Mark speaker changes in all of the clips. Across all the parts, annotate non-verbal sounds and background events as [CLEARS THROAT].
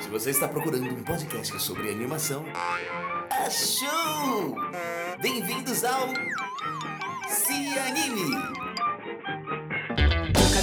Speaker 1: Se você está procurando um podcast sobre animação, achou! Bem-vindos ao Se Anime!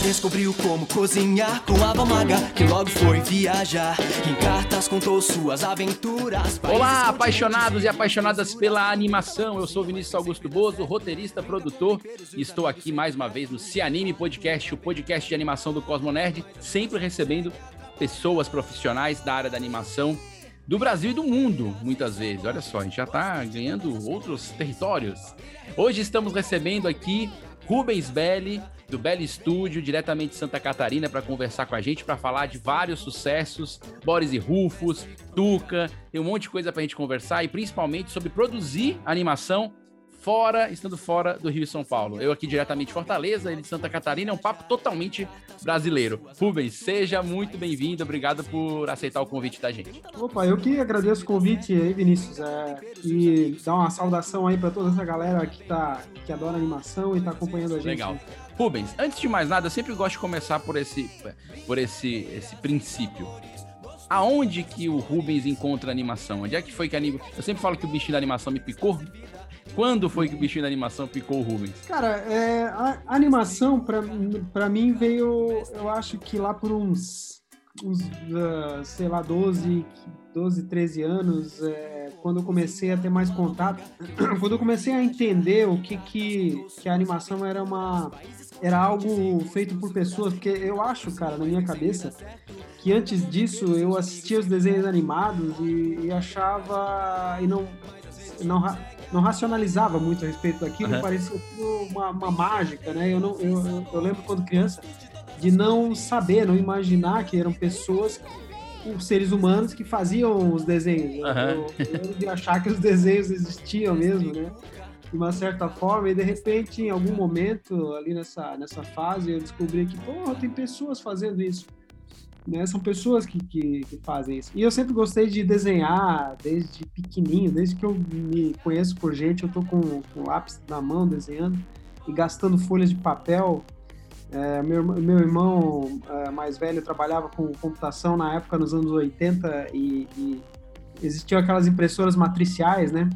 Speaker 2: Descobriu como cozinhar com a maga, que logo foi viajar. Em cartas contou suas aventuras.
Speaker 3: Olá, apaixonados e apaixonadas pela animação. Eu sou Vinícius Augusto Bozo, roteirista, produtor, e estou aqui mais uma vez no Se Anime Podcast, o podcast de animação do Cosmo Nerd, sempre recebendo pessoas profissionais da área da animação do Brasil e do mundo, muitas vezes. Olha só, a gente já está ganhando outros territórios. Hoje estamos recebendo aqui Rubens Belli, do Belly Studio, diretamente de Santa Catarina, para conversar com a gente, para falar de vários sucessos, Boris e Rufus, Tuca, tem um monte de coisa para a gente conversar e principalmente sobre produzir animação fora, estando fora do Rio e São Paulo. Eu aqui diretamente de Fortaleza, ele de Santa Catarina, é um papo totalmente brasileiro. Rubens, seja muito bem-vindo, obrigado por aceitar o convite da gente.
Speaker 4: Opa, eu que agradeço o convite aí, Vinícius, é, e dar uma saudação aí para toda essa galera que, tá, que adora animação e está acompanhando a gente.
Speaker 3: Legal. Rubens, antes de mais nada, eu sempre gosto de começar por esse, por esse, esse princípio. Aonde que o Rubens encontra animação? Onde é que foi que a Eu sempre falo que o bichinho da animação me picou. Quando foi que o bichinho da animação picou o Rubens?
Speaker 4: Cara, é, a, animação, pra mim, veio, eu acho que lá por uns, uns uh, sei lá, 12, 12 13 anos, é, quando eu comecei a ter mais contato, [CLEARS THROAT] quando eu comecei a entender o que, que, que a animação era uma era algo feito por pessoas, porque eu acho, cara, na minha cabeça, que antes disso eu assistia os desenhos animados e, e achava e não não não racionalizava muito a respeito daquilo, uhum. parecia uma, uma, mágica, né? Eu, não, eu, eu lembro quando criança de não saber, não imaginar que eram pessoas, os seres humanos que faziam os desenhos. Uhum. Eu, eu de achar que os desenhos existiam mesmo, né? De uma certa forma, e de repente, em algum momento, ali nessa, nessa fase, eu descobri que, tem pessoas fazendo isso. Né? São pessoas que, que, que, fazem isso. E eu sempre gostei de desenhar desde pequenininho, desde que eu me conheço por gente, eu tô com, com lápis na mão desenhando e gastando folhas de papel. É, meu, meu irmão é, mais velho trabalhava com computação na época, nos anos 80, e, e existiam aquelas impressoras matriciais, né?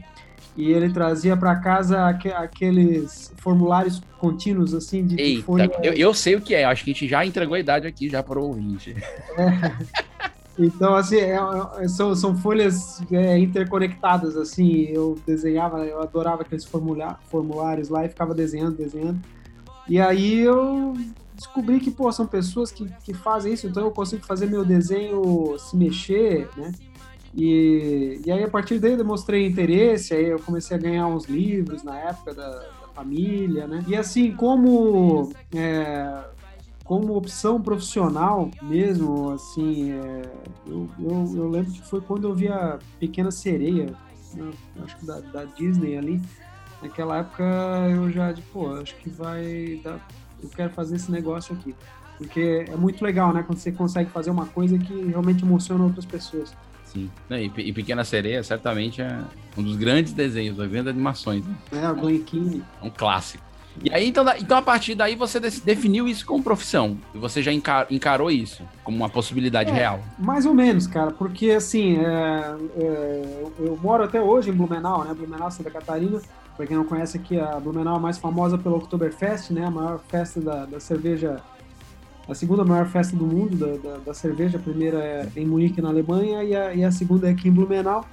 Speaker 4: E ele trazia para casa aqueles formulários contínuos, assim, de
Speaker 3: Eita, folha... eu, eu, sei o que é, acho que a gente já entregou a idade aqui já para o ouvinte.
Speaker 4: É. Então, assim, é, é, são, são folhas é, interconectadas, assim, eu desenhava, eu adorava aqueles formulários lá e ficava desenhando, desenhando. E aí eu descobri que, pô, são pessoas que, que fazem isso, então eu consigo fazer meu desenho se mexer, né? E, e aí, a partir daí, eu demonstrei interesse, aí eu comecei a ganhar uns livros na época da, da família, né? E assim, como, é, como opção profissional mesmo, assim, é, eu, eu, eu, lembro que foi quando eu vi a Pequena Sereia, né? acho que da, da, Disney ali, naquela época eu já, de, pô, acho que vai dar, eu quero fazer esse negócio aqui. Porque é muito legal, né? Quando você consegue fazer uma coisa que realmente emociona outras pessoas.
Speaker 3: Sim. E, e Pequena Sereia certamente é um dos grandes desenhos, das grandes animações. Né?
Speaker 4: É, o Glen Keane.
Speaker 3: É um clássico. E aí, então, então, a partir daí, você definiu isso como profissão. E você já encarou isso como uma possibilidade é, real.
Speaker 4: Mais ou menos, cara. Porque, assim, é, é, eu moro até hoje em Blumenau, né? Blumenau, Santa Catarina. Pra quem não conhece aqui, a Blumenau é mais famosa pelo Oktoberfest, né? A maior festa da, da cerveja a segunda maior festa do mundo da, da, da cerveja. A primeira é em Munique, na Alemanha, e a, e a segunda é aqui em Blumenau.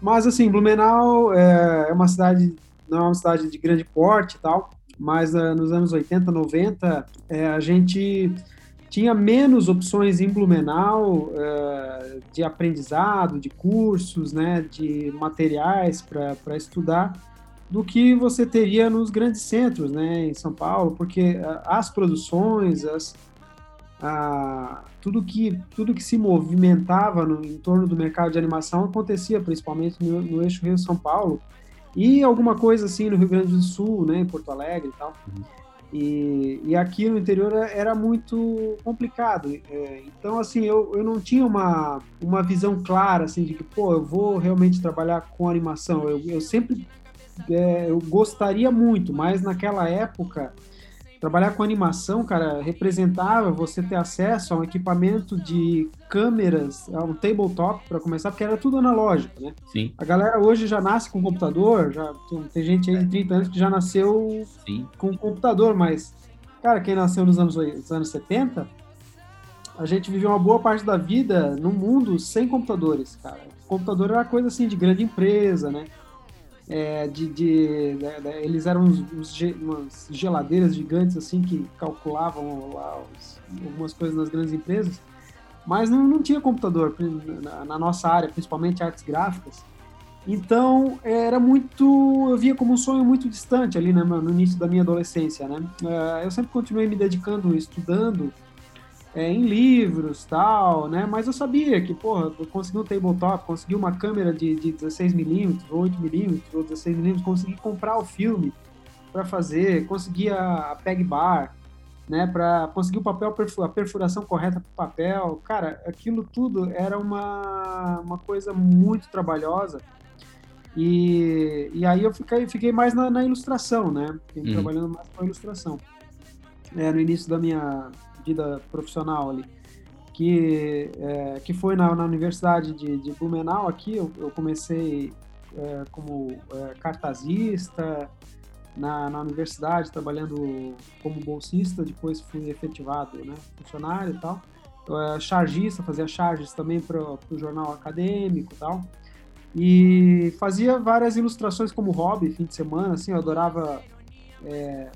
Speaker 4: Mas, assim, Blumenau é, é uma cidade, não é uma cidade de grande porte e tal, mas uh, nos anos 80, 90, é, a gente tinha menos opções em Blumenau uh, de aprendizado, de cursos, né, de materiais para estudar, do que você teria nos grandes centros, né, em São Paulo, porque uh, as produções, as, a, tudo que tudo que se movimentava no em torno do mercado de animação acontecia principalmente no, no eixo Rio São Paulo e alguma coisa assim no Rio Grande do Sul, né, em Porto Alegre e tal. E, e aqui no interior era muito complicado. É, então, assim, eu, eu não tinha uma, uma visão clara, assim, de que, pô, eu vou realmente trabalhar com animação. Eu, eu sempre, é, eu gostaria muito, mas naquela época trabalhar com animação, cara, representava você ter acesso a um equipamento de câmeras, a um tabletop para começar, porque era tudo analógico, né?
Speaker 3: Sim.
Speaker 4: A galera hoje já nasce com computador, já tem, gente aí de 30 anos que já nasceu
Speaker 3: Sim.
Speaker 4: com computador, mas cara, quem nasceu nos anos, nos anos 70, a gente viveu uma boa parte da vida num mundo sem computadores, cara. O computador era coisa assim de grande empresa, né? É, de, de, de, de, eles eram uns, uns, umas geladeiras gigantes assim que calculavam lá os, algumas coisas nas grandes empresas, mas não, não tinha computador na, na, nossa área, principalmente artes gráficas. Então era muito, eu via como um sonho muito distante ali né, no início da minha adolescência, né? É, eu sempre continuei me dedicando, estudando é, em livros tal, né? Mas eu sabia que, porra, eu consegui um tabletop, consegui uma câmera de, de 16mm, 8mm ou 16mm, consegui comprar o filme para fazer, consegui a, a PEG bar, né? Para conseguir o papel, a perfuração correta para o papel. Cara, aquilo tudo era uma, uma coisa muito trabalhosa. E, e aí eu fiquei, fiquei mais na, na ilustração, né? Fiquei uhum. trabalhando mais com a ilustração. É, no início da minha vida profissional ali, que, é, que foi na, na Universidade de, de Blumenau aqui, eu, eu comecei é, como é, cartazista na, na universidade, trabalhando como bolsista, depois fui efetivado, né, funcionário e tal. Eu, chargista, fazia charges também para o jornal acadêmico e tal. E fazia várias ilustrações como hobby, fim de semana, assim, eu adorava é,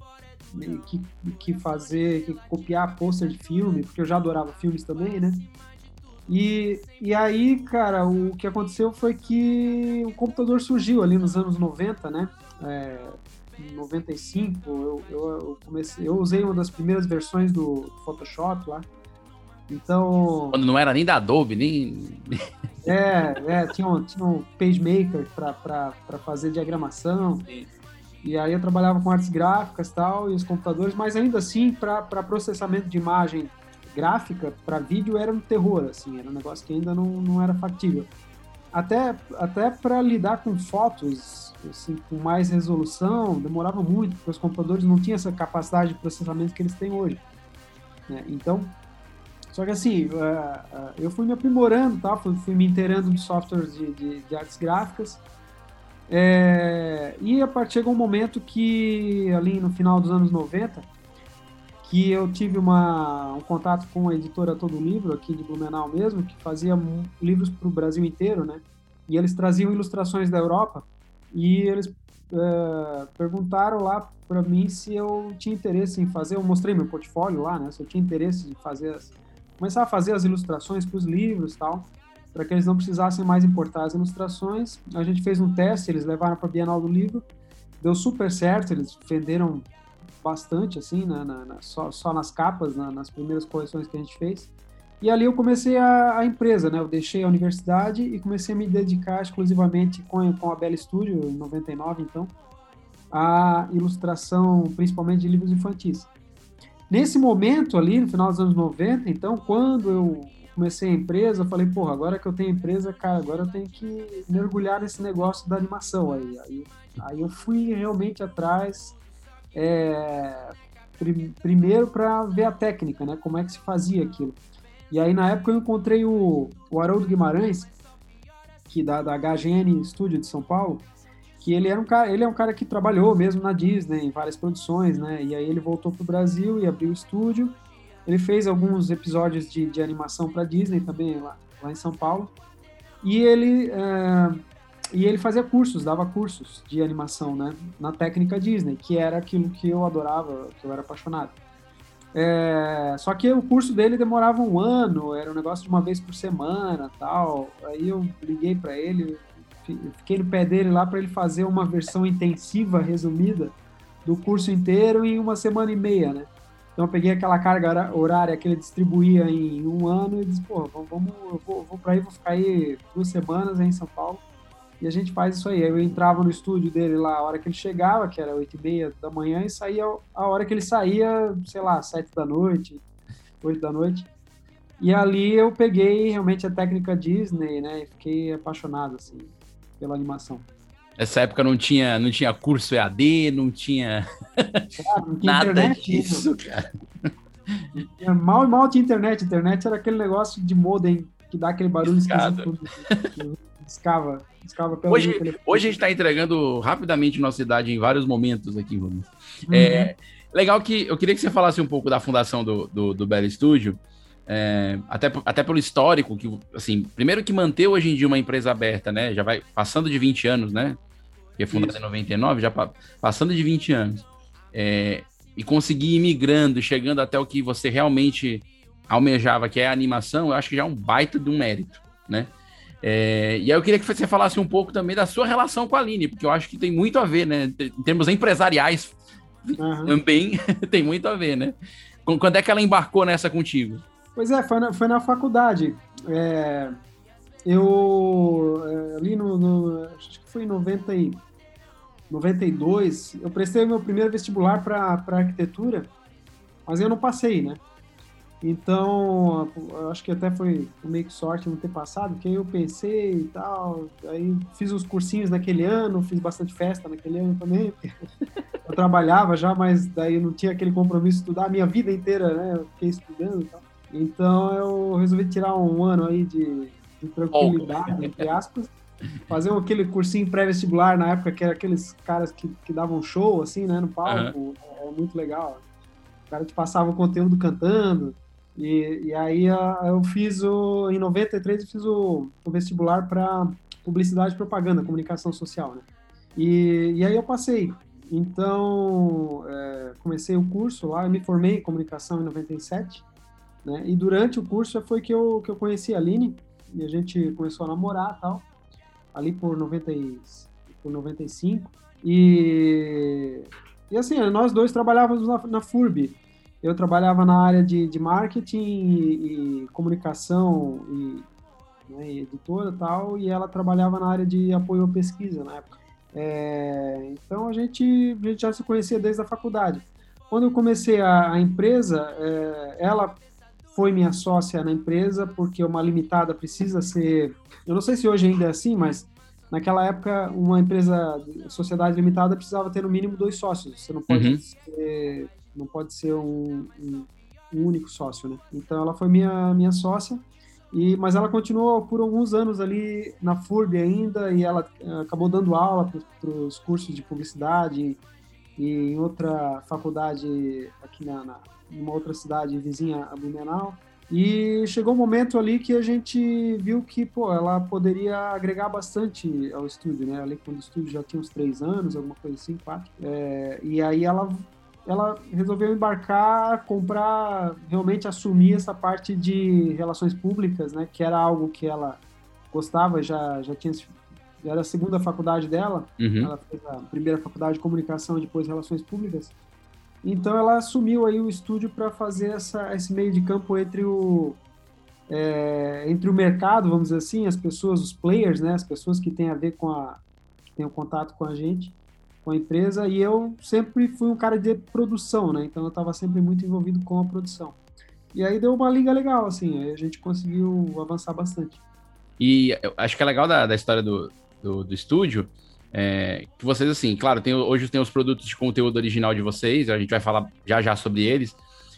Speaker 4: que, que fazer, que copiar pôster de filme, porque eu já adorava filmes também, né? E, e aí, cara, o que aconteceu foi que o computador surgiu ali nos anos 90, né? É, 95, eu, eu, eu, comecei, eu usei uma das primeiras versões do Photoshop lá. Então.
Speaker 3: Quando não era nem da Adobe, nem.
Speaker 4: É, é tinha um, tinha um PageMaker para fazer diagramação. Sim. E aí eu trabalhava com artes gráficas tal, e os computadores, mas ainda assim, para processamento de imagem gráfica, para vídeo, era um terror, assim, era um negócio que ainda não, não era factível. Até, até para lidar com fotos assim, com mais resolução, demorava muito, porque os computadores não tinham essa capacidade de processamento que eles têm hoje. Né? Então, só que assim, uh, uh, eu fui me aprimorando, tá? fui me inteirando de softwares de, de, de artes gráficas, é, e a partir chegou um momento que, ali no final dos anos 90, que eu tive uma, um contato com a editora Todo Livro, aqui de Blumenau mesmo, que fazia livros para o Brasil inteiro, né? E eles traziam ilustrações da Europa, e eles é, perguntaram lá para mim se eu tinha interesse em fazer, eu mostrei meu portfólio lá, né? Se eu tinha interesse em fazer as, começar a fazer as ilustrações para os livros tal para que eles não precisassem mais importar as ilustrações. A gente fez um teste, eles levaram para a Bienal do Livro, deu super certo, eles venderam bastante, assim, na, na, na só, só, nas capas, nas primeiras coleções que a gente fez. E ali eu comecei a, a, empresa, né? Eu deixei a universidade e comecei a me dedicar exclusivamente com, com a Bela Studio, em 99, então, a ilustração, principalmente de livros infantis. Nesse momento ali, no final dos anos 90, então, quando eu comecei a empresa, eu falei, porra, agora que eu tenho empresa, cara, agora eu tenho que mergulhar nesse negócio da animação aí. Aí, aí eu fui realmente atrás, é, prim, primeiro para ver a técnica, né, como é que se fazia aquilo. E aí na época eu encontrei o, o Haroldo Guimarães, que da, da HGN Studio de São Paulo, que ele era um cara, ele é um cara que trabalhou mesmo na Disney em várias produções, né? E aí ele voltou pro Brasil e abriu o estúdio ele fez alguns episódios de, de animação para Disney também, lá, lá em São Paulo. E ele, é, e ele fazia cursos, dava cursos de animação né, na técnica Disney, que era aquilo que eu adorava, que eu era apaixonado. É, só que o curso dele demorava um ano, era um negócio de uma vez por semana tal. Aí eu liguei para ele, fiquei no pé dele lá para ele fazer uma versão intensiva, resumida, do curso inteiro em uma semana e meia, né? Então eu peguei aquela carga horária que ele distribuía em um ano e disse, pô, vamos, eu vou, vou para aí, vou ficar aí duas semanas aí em São Paulo e a gente faz isso aí. Eu entrava no estúdio dele lá a hora que ele chegava, que era oito e meia da manhã, e saía a hora que ele saía, sei lá, sete da noite, oito da noite. E ali eu peguei realmente a técnica Disney, né, e fiquei apaixonado, assim, pela animação.
Speaker 3: Nessa época não tinha, não tinha curso EAD, não tinha,
Speaker 4: Ah, não tinha
Speaker 3: nada
Speaker 4: internet,
Speaker 3: disso, cara.
Speaker 4: Tinha mal e mal tinha internet. Internet era aquele negócio de modem que dá aquele barulho
Speaker 3: Discado.
Speaker 4: esquisito. Discava. Discava pelo
Speaker 3: Hoje, hoje a gente está entregando rapidamente nossa idade em vários momentos aqui, Rubens.
Speaker 4: Uhum.
Speaker 3: É, legal que eu queria que você falasse um pouco da fundação do, do, do Belo Estúdio, é, até, até pelo histórico, que, assim, primeiro que manter hoje em dia uma empresa aberta, né? Já vai passando de 20 anos, né? Que é fundada em 99, já pa- passando de 20 anos. É, e conseguir ir migrando, chegando até o que você realmente almejava, que é a animação, eu acho que já é um baita de um mérito, né? É, e aí eu queria que você falasse um pouco também da sua relação com a Aline, porque eu acho que tem muito a ver, né? Em termos empresariais,
Speaker 4: Aham.
Speaker 3: também [LAUGHS] tem muito a ver, né? Qu- Quando é que ela embarcou nessa contigo?
Speaker 4: Pois é, foi na, foi na faculdade. É, eu, é, ali no, no- Acho que foi em 90 e, 92, eu prestei meu primeiro vestibular para arquitetura, mas eu não passei, né? Então, eu acho que até foi meio que sorte não ter passado, porque aí eu pensei e tal, aí fiz os cursinhos naquele ano, fiz bastante festa naquele ano também, [LAUGHS] eu trabalhava já, mas daí eu não tinha aquele compromisso de estudar a minha vida inteira, né? Eu fiquei estudando e tal. Então eu resolvi tirar um ano aí de, de tranquilidade, entre aspas, fazer aquele cursinho pré-vestibular na época, que era aqueles caras que, que davam show, assim, né, no palco, é muito legal. O cara te passava o conteúdo cantando, e, e aí a- eu fiz o, em 93 eu fiz o, o vestibular para publicidade e propaganda, comunicação social, né? E, e aí eu passei. Então, é, comecei o curso lá, eu me formei em comunicação em 97, né? E durante o curso foi que eu, que eu conheci a Aline, e a gente começou a namorar e tal, ali por, 90, e- por 95. E, e assim, nós dois trabalhávamos na, na FURB. Eu trabalhava na área de, de marketing e, e comunicação e, né, e editora e tal, e ela trabalhava na área de apoio à pesquisa na época. É, então a gente, a gente já se conhecia desde a faculdade. Quando eu comecei a, a empresa, é, ela foi minha sócia na empresa, porque uma limitada precisa ser. Eu não sei se hoje ainda é assim, mas naquela época, uma empresa, sociedade limitada, precisava ter no mínimo dois sócios. Você não pode
Speaker 3: Uhum.
Speaker 4: ser, não pode ser um, um- um único sócio, né? Então ela foi minha, minha sócia. E, mas ela continuou por alguns anos ali na FURB ainda e ela eh, acabou dando aula para os cursos de publicidade e em outra faculdade aqui na, na uma outra cidade vizinha a Blumenau. E chegou um momento ali que a gente viu que, pô, ela poderia agregar bastante ao estúdio, né? Ali quando o estúdio já tinha uns três anos, alguma coisa assim, quatro. É, e aí ela, ela resolveu embarcar, comprar, realmente assumir essa parte de relações públicas, né? Que era algo que ela gostava, já, já tinha... Já era a segunda faculdade dela,
Speaker 3: Uhum.
Speaker 4: ela fez a primeira faculdade de comunicação e depois relações públicas. Então ela assumiu aí o estúdio para fazer essa, esse meio de campo entre o é, entre o mercado, vamos dizer assim, as pessoas, os players, né, as pessoas que têm a ver com a que têm o contato com a gente, com a empresa. E eu sempre fui um cara de produção, né? Então eu estava sempre muito envolvido com a produção. E aí deu uma liga legal, assim, aí a gente conseguiu avançar bastante.
Speaker 3: E acho que é legal da, da história do, do, do estúdio é, que vocês, assim, claro, tem, hoje tem os produtos de conteúdo original de vocês, a gente vai falar já já sobre eles,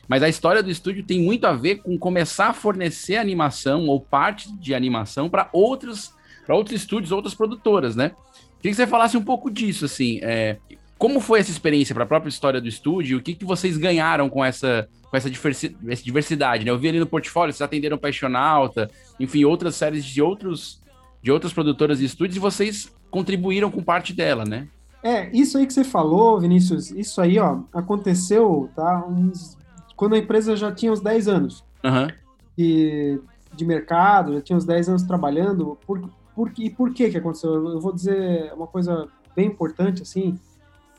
Speaker 3: mas a história do estúdio tem muito a ver com começar a fornecer animação ou parte de animação para outros, outros estúdios, outras produtoras, né? Queria que você falasse um pouco disso, assim, é, como foi essa experiência para a própria história do estúdio? O que, que vocês ganharam com essa, com essa diversidade? Né? Eu vi ali no portfólio, vocês atenderam Paixonauta, enfim, outras séries de outros de outras produtoras e estúdios e vocês contribuíram com parte dela, né?
Speaker 4: É, isso aí que você falou, Vinícius, isso aí, ó, aconteceu, tá, uns, quando a empresa já tinha uns 10 anos
Speaker 3: Uhum.
Speaker 4: de, de mercado, já tinha uns 10 anos trabalhando, por, por, e por que que aconteceu? Eu vou dizer uma coisa bem importante, assim,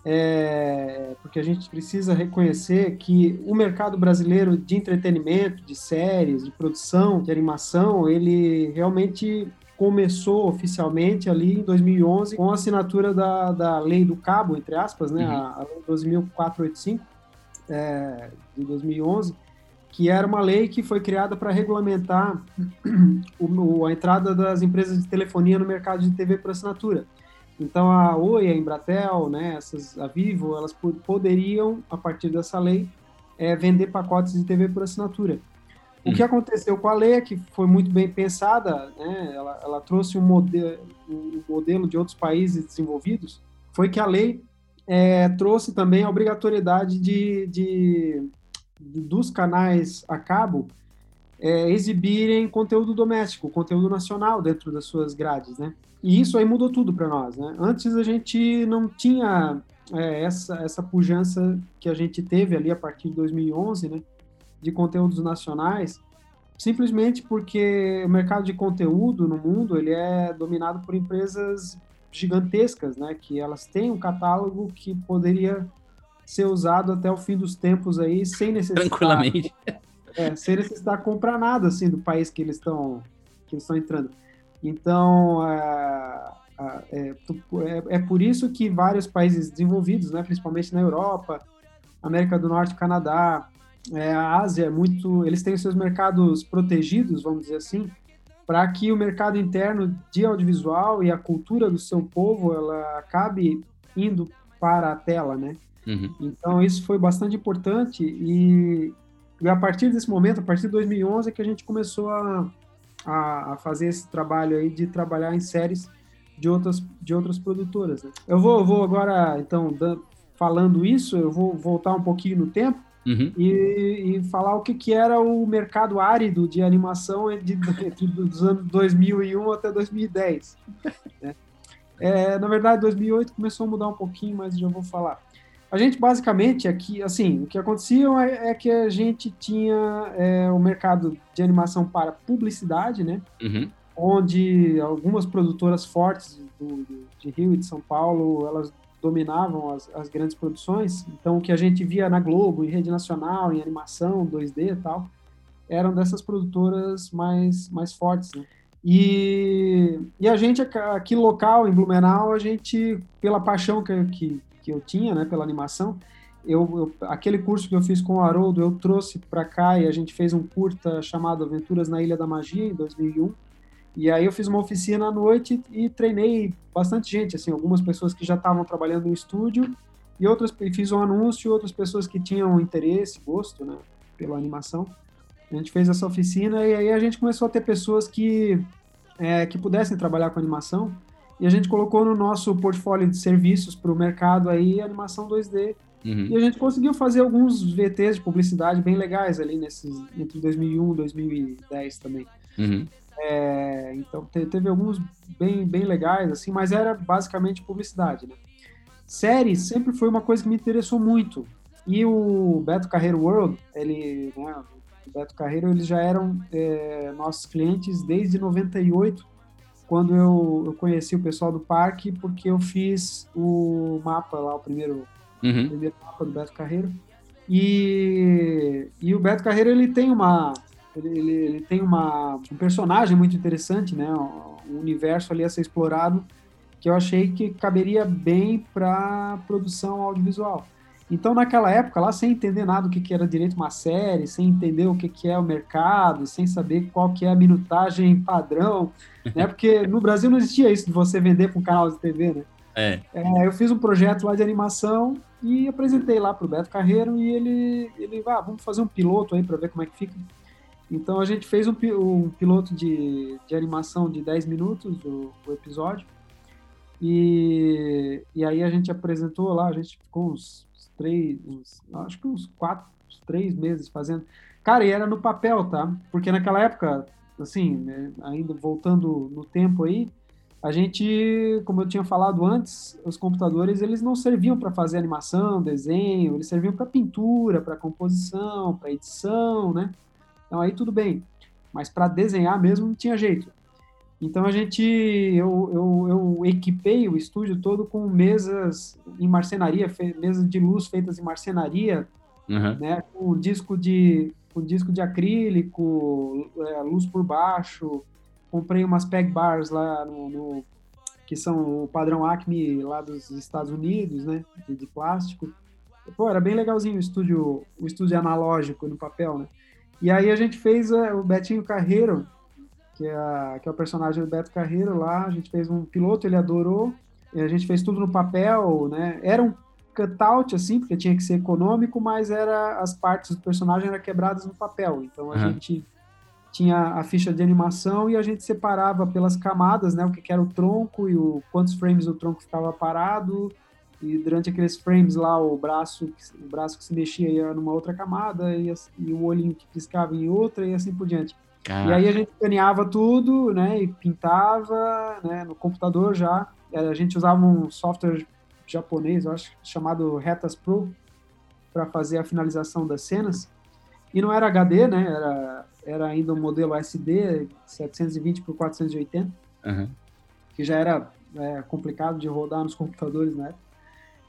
Speaker 4: é, porque a gente precisa reconhecer que o mercado brasileiro de entretenimento, de séries, de produção, de animação, ele realmente começou oficialmente ali em 2011 com a assinatura da, da lei do cabo, entre aspas, né,
Speaker 3: Uhum.
Speaker 4: a, a lei 12.485 é, de 2011, que era uma lei que foi criada para regulamentar o- a entrada das empresas de telefonia no mercado de TV por assinatura. Então a Oi, a Embratel, né, essas, a Vivo, elas poderiam, a partir dessa lei, é, vender pacotes de TV por assinatura. O hum. que aconteceu com a lei é que foi muito bem pensada, né, ela, ela trouxe um modelo, um modelo de outros países desenvolvidos, foi que a lei é, trouxe também a obrigatoriedade de, de, de dos canais a cabo é, exibirem conteúdo doméstico, conteúdo nacional dentro das suas grades, né? E isso aí mudou tudo para nós, né? Antes a gente não tinha é, essa, essa pujança que a gente teve ali a partir de 2011, né? De conteúdos nacionais, simplesmente porque o mercado de conteúdo no mundo ele é dominado por empresas gigantescas, né? Que elas têm um catálogo que poderia ser usado até o fim dos tempos aí sem necessidade.
Speaker 3: Tranquilamente. [LAUGHS]
Speaker 4: É, sem necessitar comprar nada assim do país que eles estão que eles estão entrando. Então, é, é, é, é, por isso que vários países desenvolvidos, né, principalmente na Europa, América do Norte, Canadá, é, a Ásia, é muito, eles têm seus mercados protegidos, vamos dizer assim, para que o mercado interno de audiovisual e a cultura do seu povo ela acabe indo para a tela, né? Uhum. Então isso foi bastante importante e, e, a partir desse momento, a partir de 2011, é que a gente começou a, a, a, fazer esse trabalho aí de trabalhar em séries de outras, de outras produtoras. Né? Eu vou, eu vou agora, então, falando isso, eu vou voltar um pouquinho no tempo uhum. e, e, falar o que, que era o mercado árido de animação [LAUGHS] de, de, dos anos 2001 até 2010. Né? É, na verdade, 2008 começou a mudar um pouquinho, mas já vou falar. A gente basicamente aqui, assim, o que acontecia é, é que a gente tinha é, o mercado de animação para publicidade, né? Uhum. Onde algumas produtoras fortes do, do, de Rio e de São Paulo, elas dominavam as, as, grandes produções. Então, o que a gente via na Globo, em rede nacional, em animação, 2D e tal, eram dessas produtoras mais, mais fortes, né? E, e a gente, aqui local, em Blumenau, a gente, pela paixão que, que, que eu tinha, né, pela animação, eu, eu, aquele curso que eu fiz com o Haroldo, eu trouxe para cá e a gente fez um curta chamado Aventuras na Ilha da Magia, em 2001. E aí eu fiz uma oficina à noite e treinei bastante gente, assim, algumas pessoas que já estavam trabalhando no estúdio e outras fiz um anúncio, outras pessoas que tinham interesse, gosto, né, pela animação. A gente fez essa oficina e aí a gente começou a ter pessoas que é, que pudessem trabalhar com animação e a gente colocou no nosso portfólio de serviços para o mercado aí animação 2D. Uhum. E a gente conseguiu fazer alguns VTs de publicidade bem legais ali nesses, entre 2001 e 2010 também. Uhum. É, então teve alguns bem, bem legais, assim, mas era basicamente publicidade, né? Séries sempre foi uma coisa que me interessou muito. E o Beto Carreiro World, ele, né, o Beto Carreiro, eles já eram é, nossos clientes desde 98 quando eu, eu conheci o pessoal do parque, porque eu fiz o mapa lá, o primeiro, uhum. o primeiro mapa do Beto Carreiro. E, e o Beto Carreiro, ele tem uma... Ele, ele, ele tem uma, um personagem muito interessante, né? Um universo ali a ser explorado que eu achei que caberia bem para produção audiovisual. Então, naquela época, lá, sem entender nada do que, que era direito uma série, sem entender o que, que é o mercado, sem saber qual que é a minutagem padrão, né? [LAUGHS] Porque no Brasil não existia isso de você vender para um canal de TV, né? É. é. eu fiz um projeto lá de animação e apresentei lá para o Beto Carreiro e ele, ele ah, vamos fazer um piloto aí para ver como é que fica. Então a gente fez um, um piloto de, de animação de 10 minutos, o, o episódio, e, e aí a gente apresentou lá, a gente ficou uns três, uns, acho que uns quatro, uns três meses fazendo. Cara, e era no papel, tá? Porque naquela época, assim, né, ainda voltando no tempo aí, a gente, como eu tinha falado antes, os computadores eles não serviam para fazer animação, desenho, eles serviam para pintura, para composição, para edição, né? Então aí tudo bem. Mas para desenhar mesmo não tinha jeito. Então a gente, eu, eu, eu, equipei o estúdio todo com mesas em marcenaria, mesas de luz feitas em marcenaria, uhum. né, com disco de, com disco de acrílico, é, luz por baixo. Comprei umas peg bars lá no, no, que são o padrão Acme lá dos Estados Unidos, né, de, de plástico. Pô, era bem legalzinho o estúdio, o estúdio analógico no papel, né. E aí a gente fez é, o Betinho Carreiro, que é, a, que é o personagem do Beto Carreiro lá. A gente fez um piloto, ele adorou. a gente fez tudo no papel, né? Era um cutout, assim, porque tinha que ser econômico, mas era as partes do personagem eram quebradas no papel. Então a
Speaker 3: Uhum.
Speaker 4: gente tinha a ficha de animação e a gente separava pelas camadas, né? O que que era o tronco e o quantos frames o tronco ficava parado. E durante aqueles frames lá, o braço, que- o braço que se mexia ia numa outra camada e, e o olhinho que piscava em outra e assim por diante.
Speaker 3: Cara,
Speaker 4: E aí a gente escaneava tudo, né, e pintava, né, no computador já. Eh, A gente usava um software japonês, eu acho, chamado Retas Pro, para fazer a finalização das cenas. E não era HD, né, era, era ainda um modelo SD, 720 por 480,
Speaker 3: aham.
Speaker 4: que já era é, complicado de rodar nos computadores na época.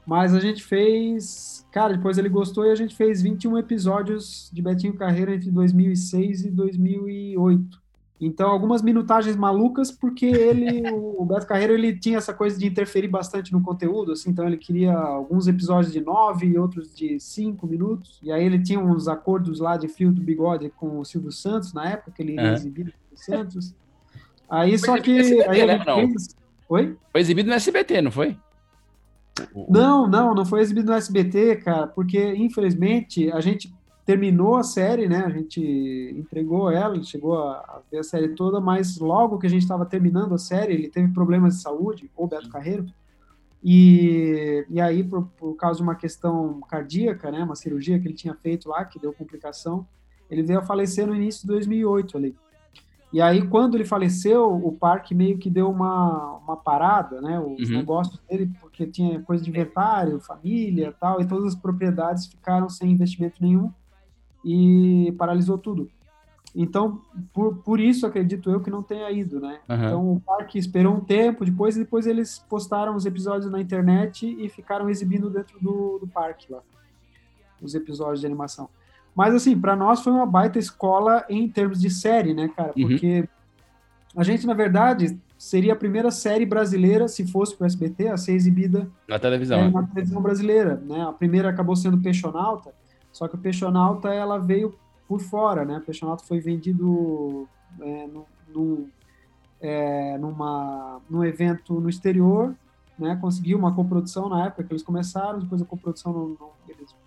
Speaker 4: Mas a gente fez, cara, depois ele gostou e a gente fez 21 episódios de Betinho Carreira entre 2006 e 2008. Então, algumas minutagens malucas, porque ele, [LAUGHS] o Beto Carreiro, ele tinha essa coisa de interferir bastante no conteúdo, assim, então ele queria alguns episódios de 9 e outros de 5 minutos, e aí ele tinha uns acordos lá de fio do bigode com o Silvio Santos, na época, que ele
Speaker 3: É.
Speaker 4: exibir o Silvio Santos. Aí,
Speaker 3: Foi
Speaker 4: só que... Aí
Speaker 3: SBT,
Speaker 4: gente
Speaker 3: né,
Speaker 4: fez... Oi?
Speaker 3: Foi exibido no SBT, não foi?
Speaker 4: Não, não, não foi exibido no SBT, cara, porque infelizmente a gente terminou a série, né? A gente entregou ela, chegou a, a ver a série toda, mas logo que a gente estava terminando a série, ele teve problemas de saúde, o Beto Carreiro, e, e aí, por, por causa de uma questão cardíaca, né? Uma cirurgia que ele tinha feito lá, que deu complicação, ele veio a falecer no início de 2008 ali. E aí, quando ele faleceu, o parque meio que deu uma, uma parada, né? Os
Speaker 3: Uhum.
Speaker 4: negócios dele, porque tinha coisa de inventário, família tal, e todas as propriedades ficaram sem investimento nenhum e paralisou tudo. Então, por, por isso acredito eu que não tenha ido, né?
Speaker 3: Aham.
Speaker 4: Então o parque esperou um tempo depois e depois eles postaram os episódios na internet e ficaram exibindo dentro do, do parque lá, os episódios de animação. Mas assim, para nós foi uma baita escola em termos de série, né, cara?
Speaker 3: Uhum.
Speaker 4: Porque a gente, na verdade, seria a primeira série brasileira, se fosse para o SBT, a ser exibida
Speaker 3: Na televisão.
Speaker 4: é,
Speaker 3: né?
Speaker 4: na televisão brasileira, né? A primeira acabou sendo Peixonauta, só que o Peixonauta ela veio por fora, né? O Peixonauta foi vendido é, num, num, é, numa, num evento no exterior, né? Conseguiu uma coprodução na época que eles começaram, depois a coprodução não, não,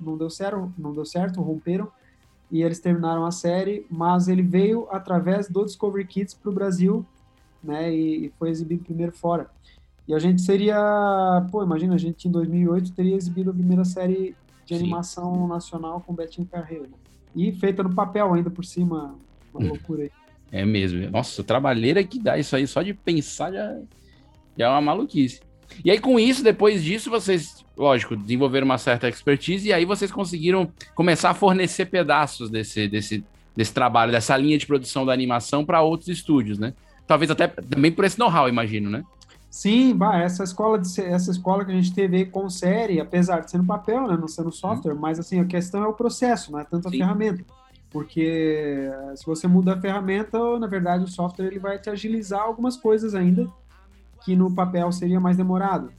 Speaker 4: não deu certo, não deu certo, romperam e eles terminaram a série, mas ele veio através do Discovery Kids para o Brasil, né? E, e foi exibido primeiro fora. E a gente seria, pô, imagina, a gente em 2008 teria exibido a primeira série de
Speaker 3: Sim.
Speaker 4: animação nacional com Betinho Carreiro. né? E feita no papel ainda por cima, uma
Speaker 3: Hum.
Speaker 4: loucura aí.
Speaker 3: É mesmo. Nossa, trabalheira que dá isso aí, só de pensar já, já é uma maluquice. E aí, com isso, depois disso, vocês, lógico, desenvolveram uma certa expertise e aí vocês conseguiram começar a fornecer pedaços desse, desse, desse trabalho, dessa linha de produção da animação para outros estúdios, né? Talvez até também por esse know-how, imagino, né?
Speaker 4: Sim, bah, essa escola de, essa escola que a gente teve aí com série, apesar de ser no papel, né, não ser no software, mas assim, a questão é o processo, não é tanto a
Speaker 3: Sim.
Speaker 4: ferramenta. Porque eh, se você muda a ferramenta, na verdade o software ele vai te agilizar algumas coisas ainda que no papel seria mais demorado.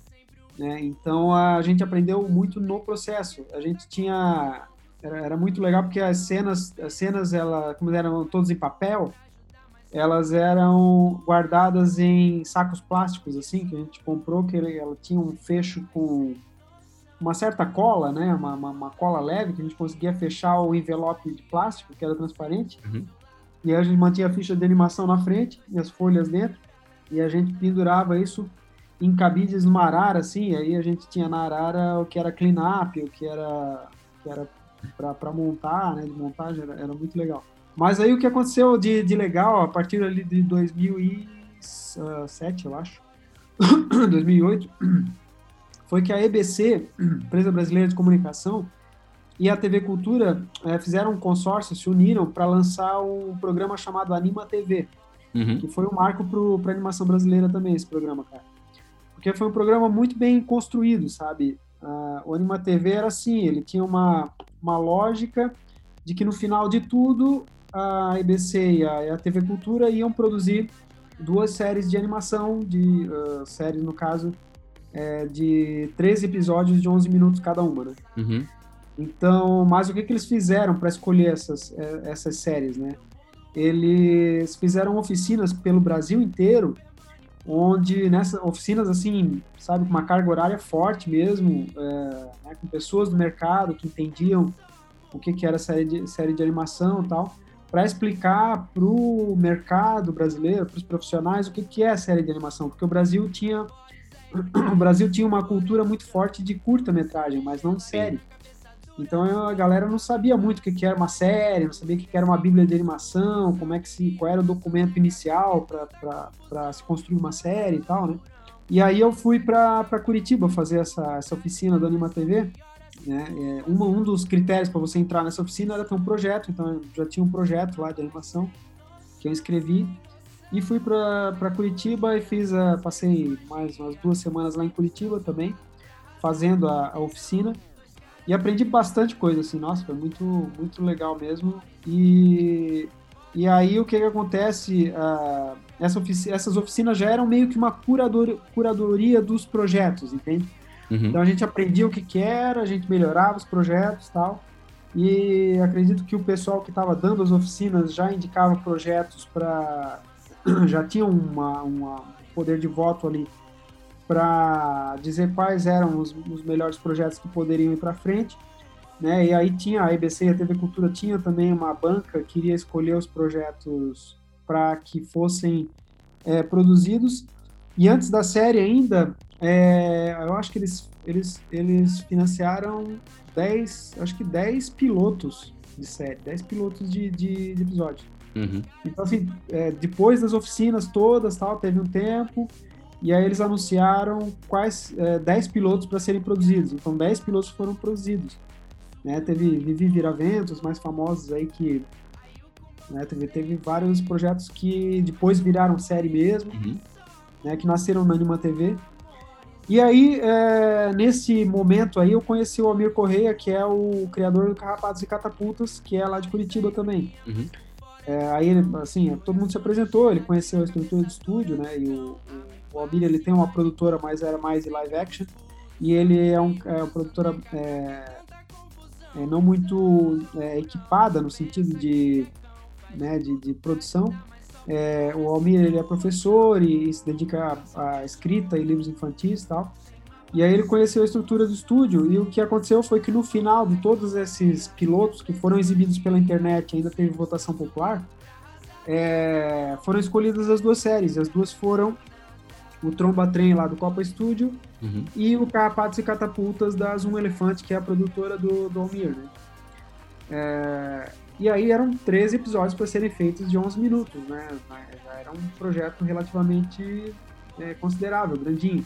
Speaker 4: Né? Então a gente aprendeu muito no processo. A gente tinha era, era muito legal porque as cenas, as cenas ela, como eram todas em papel, elas eram guardadas em sacos plásticos assim que a gente comprou que ela tinha um fecho com uma certa cola, né, uma, uma, uma cola leve que a gente conseguia fechar o envelope de plástico que era transparente.
Speaker 3: Uhum.
Speaker 4: E aí a gente mantinha a ficha de animação na frente e as folhas dentro e a gente pendurava isso em cabides numa arara assim. Aí a gente tinha na arara o que era clean up, o que era que era para montar, né, de montagem era, era muito legal. Mas aí o que aconteceu de, de legal a partir ali de 2007, eu acho, [COUGHS] 2008, foi que a EBC, Empresa Brasileira de Comunicação, e a TV Cultura eh, fizeram um consórcio, se uniram para lançar um programa chamado Anima TV,
Speaker 3: Uhum.
Speaker 4: que foi um marco para a animação brasileira também, esse programa, cara. Porque foi um programa muito bem construído, sabe? Ah, o Anima TV era assim, ele tinha uma, uma lógica de que no final de tudo a EBC e a, a TV Cultura iam produzir duas séries de animação, de ah, séries no caso, é, de 13 episódios de 11 minutos cada uma, né?
Speaker 3: Uhum.
Speaker 4: Então, mas o que, que eles fizeram para escolher essas, eh, essas séries, né? Eles fizeram oficinas pelo Brasil inteiro onde nessas oficinas, assim, sabe, com uma carga horária forte mesmo, é, né, com pessoas do mercado que entendiam o que, que era série de, série de animação e tal, para explicar para o mercado brasileiro, para os profissionais, o que, que é série de animação, porque o Brasil tinha [CLEARS THROAT] o Brasil tinha uma cultura muito forte de curta-metragem, mas não de série. Então a galera não sabia muito o que, que era uma série, não sabia o que, que era uma bíblia de animação, como é que se, qual era o documento inicial para se construir uma série e tal, né? E aí eu fui para Curitiba fazer essa, essa oficina do Anima TV, né? É, um dos critérios para você entrar nessa oficina era ter um projeto, então eu já tinha um projeto lá de animação que eu escrevi e fui para Curitiba e fiz a, passei mais umas duas semanas lá em Curitiba também, fazendo a, a oficina e aprendi bastante coisa, assim, nossa, foi muito, muito legal mesmo. E, e aí o que, que acontece? Uh, essa ofici essas oficinas já eram meio que uma curador curadoria dos projetos, entende? Uhum. Então a gente aprendia o que, que era, a gente melhorava os projetos e tal. E acredito que o pessoal que estava dando as oficinas já indicava projetos para. [CLEARS THROAT] já tinha uma, uma poder de voto ali para dizer quais eram os, os, melhores projetos que poderiam ir para frente. Né? E aí tinha a EBC e a TV Cultura tinha também uma banca que iria escolher os projetos para que fossem é, produzidos. E antes da série ainda, é, eu acho que eles, eles, eles financiaram 10, acho que 10 pilotos de série, 10 pilotos de, de, de episódio. Uhum. Então, assim, é, depois das oficinas todas, tal, teve um tempo, e aí eles anunciaram quais é, 10 pilotos para serem produzidos. Então, 10 pilotos foram produzidos. Né? Teve Vivi Viraventos, mais famosos aí que né? teve, teve vários projetos que depois viraram série mesmo, uhum. né? que nasceram na Anima TV. E aí, é, nesse momento aí, eu conheci o Almir Correia, que é o criador do Carrapatos e Catapultas, que é lá de Curitiba também. Uhum. É, aí, assim, todo mundo se apresentou, ele conheceu a estrutura do estúdio, né, e o, o Almir, ele tem uma produtora, mas era mais de live action, e ele é, um, é uma produtora é, é não muito é, equipada no sentido de, né, de, de produção, é, o Almir ele é professor e, se dedica à, escrita e livros infantis e tal. E aí ele conheceu a estrutura do estúdio e o que aconteceu foi que no final de todos esses pilotos que foram exibidos pela internet, ainda teve votação popular, é, foram escolhidas as duas séries. As duas foram o Tromba Trem lá do Copa Studio uhum. e o Carrapatos e Catapultas da Zoom Elefante, que é a produtora do, do Almir, né? É, e aí eram 13 episódios para serem feitos de 11 minutos, né? Já era um projeto relativamente é, considerável, grandinho.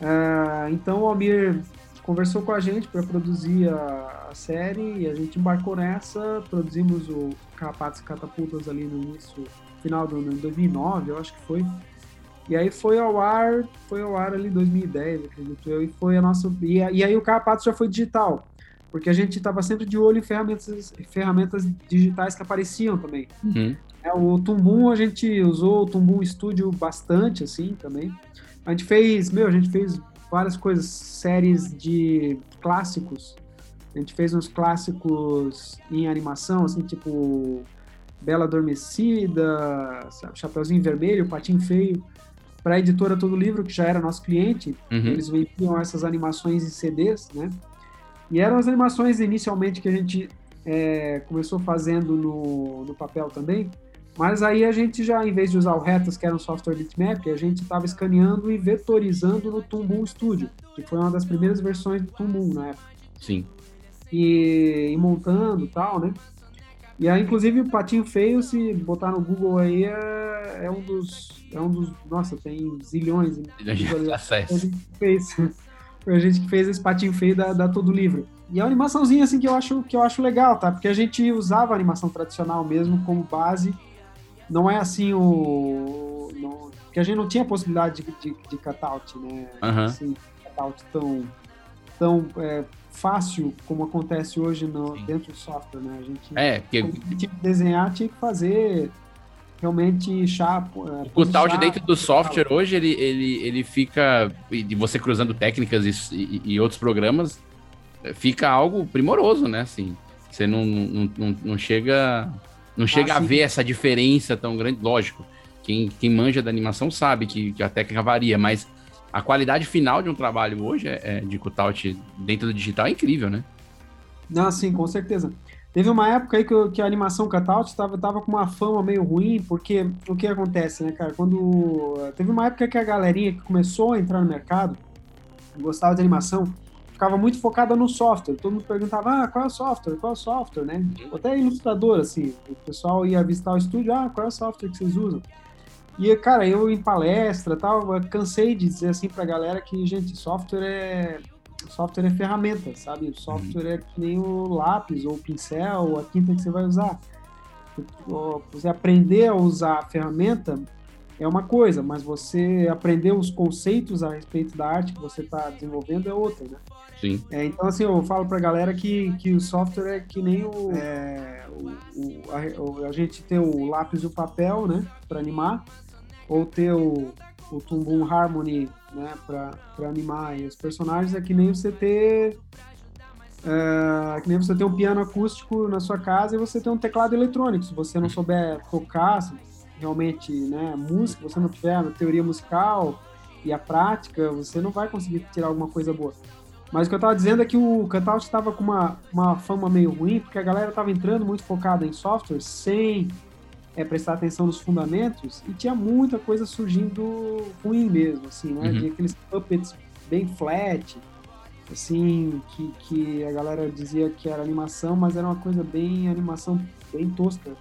Speaker 4: Uh, então o Almir conversou com a gente para produzir a, a, série e a gente embarcou nessa, produzimos o Carrapatos e Catapultas ali no início, final do ano 2009, eu acho que foi. E aí foi ao ar, foi ao ar ali em 2010, acredito eu, e foi a nossa. E, e aí o Carrapatos já foi digital porque a gente estava sempre de olho em ferramentas, ferramentas digitais que apareciam também. Uhum. É, o Tumbum, a gente usou o Tumbum Studio bastante, assim, também. A gente fez, meu, a gente fez várias coisas, séries de clássicos. A gente fez uns clássicos em animação, assim, tipo Bela Adormecida, Chapeuzinho Vermelho, Patinho Feio. Para a editora Todo Livro, que já era nosso cliente, uhum. eles vendiam essas animações em CDs, né? E eram as animações inicialmente que a gente é, começou fazendo no, no papel também, mas aí a gente já, em vez de usar o Retas, que era um software bitmap, a gente estava escaneando e vetorizando no Tumbum Studio, que foi uma das primeiras versões do Tumbum na época.
Speaker 3: Sim.
Speaker 4: E, e montando tal, né? E aí, inclusive, o Patinho Feio, se botar no Google aí, é, é um dos. É um dos. Nossa, tem zilhões
Speaker 3: de acessos.
Speaker 4: Fez. Foi a gente que fez esse patinho feio da, da Todo Livro. E é uma animaçãozinha assim que eu acho que eu acho legal, tá? Porque a gente usava a animação tradicional mesmo como base. Não é assim o. Não, porque a gente não tinha possibilidade de, de, de cutout, né? Uhum. Assim, cutout tão, tão é, fácil como acontece hoje no, dentro do software, né? A gente,
Speaker 3: é, porque...
Speaker 4: tinha que desenhar, tinha que fazer realmente chapo.
Speaker 3: É, o cutout dentro do software hoje, ele, ele, ele fica, de você cruzando técnicas e, e, e, outros programas, é, fica algo primoroso, né? Assim, você não, não, não, não chega, não chega ah, a ver essa diferença tão grande, lógico. quem, quem manja da animação sabe que, que a técnica varia, mas a qualidade final de um trabalho hoje é, é, de cutout dentro do digital é incrível, né?
Speaker 4: Não, sim, com certeza. Teve uma época aí que, que a animação cutout estava tava com uma fama meio ruim, porque o que acontece, né, cara? Quando. Teve uma época que a galerinha que começou a entrar no mercado, gostava de animação, ficava muito focada no software. Todo mundo perguntava, ah, qual é o software? Qual é o software, né? Até ilustrador, assim. O pessoal ia visitar o estúdio, ah, qual é o software que vocês usam? E, cara, eu em palestra tal, cansei de dizer assim pra galera que, gente, software é. Software é ferramenta, sabe? Software uhum. é que nem o lápis ou o pincel ou a tinta que você vai usar. Você aprender a usar a ferramenta é uma coisa, mas você aprender os conceitos a respeito da arte que você está desenvolvendo é outra, né?
Speaker 3: Sim.
Speaker 4: É, então, assim, eu falo pra galera que, que o software é que nem o, é, o, a, a, gente ter o lápis e o papel, né, para animar, ou ter o, o Tumbum Harmony, né, para animar os personagens, é que nem você ter é, que nem você ter um piano acústico na sua casa e você ter um teclado eletrônico. Se você não souber tocar realmente né, música, você não tiver teoria musical e a prática, você não vai conseguir tirar alguma coisa boa. Mas o que eu estava dizendo é que o Cutout estava com uma, uma fama meio ruim, porque a galera estava entrando muito focada em software, sem é, prestar atenção nos fundamentos, e tinha muita coisa surgindo ruim mesmo, assim, né? Uhum. Tinha aqueles puppets bem flat, assim, que, que a galera dizia que era animação, mas era uma coisa bem animação bem tosca.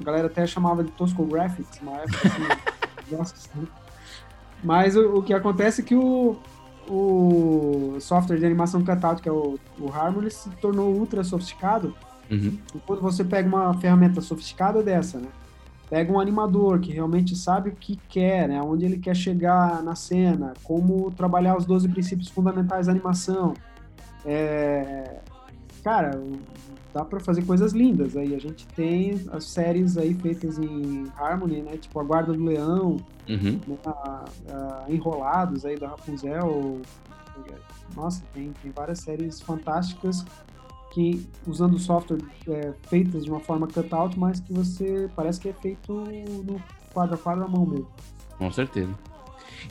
Speaker 4: A galera até chamava de Tosco Graphics, uma época assim, [LAUGHS] nossa, assim. Mas o, o, que acontece é que o, o software de animação cutout, que é o, o Harmony, se tornou ultra sofisticado. Uhum. E quando você pega uma ferramenta sofisticada dessa, né? Pega um animador que realmente sabe o que quer, né? Onde ele quer chegar na cena, como trabalhar os 12 princípios fundamentais da animação. É... Cara, dá para fazer coisas lindas. Aí a gente tem as séries aí feitas em Harmony, né? Tipo A Guarda do Leão, uhum. né? a, a Enrolados aí da Rapunzel. Nossa, tem, tem várias séries fantásticas que usando software é, feitas de uma forma cutout, mas que você parece que é feito no quadro a quadro à mão mesmo.
Speaker 3: Com certeza.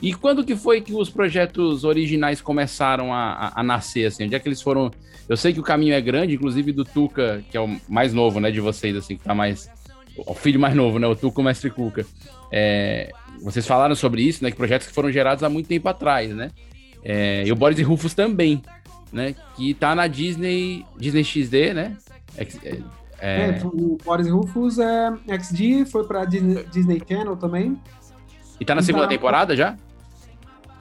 Speaker 3: E quando que foi que os projetos originais começaram a, a, a, nascer, assim? Onde é que eles foram... Eu sei que o caminho é grande, inclusive do Tuca, que é o mais novo, né, de vocês, assim, que tá mais... O filho mais novo, né, o Tuca, o Mestre Cuca. É... Vocês falaram sobre isso, né, que projetos que foram gerados há muito tempo atrás, né? É... E o Boris e Rufus também, né, que tá na Disney, Disney XD, né?
Speaker 4: É, é... é o Boris e Rufus é XD, foi pra Disney, Disney Channel também.
Speaker 3: E tá na segunda tá, temporada já?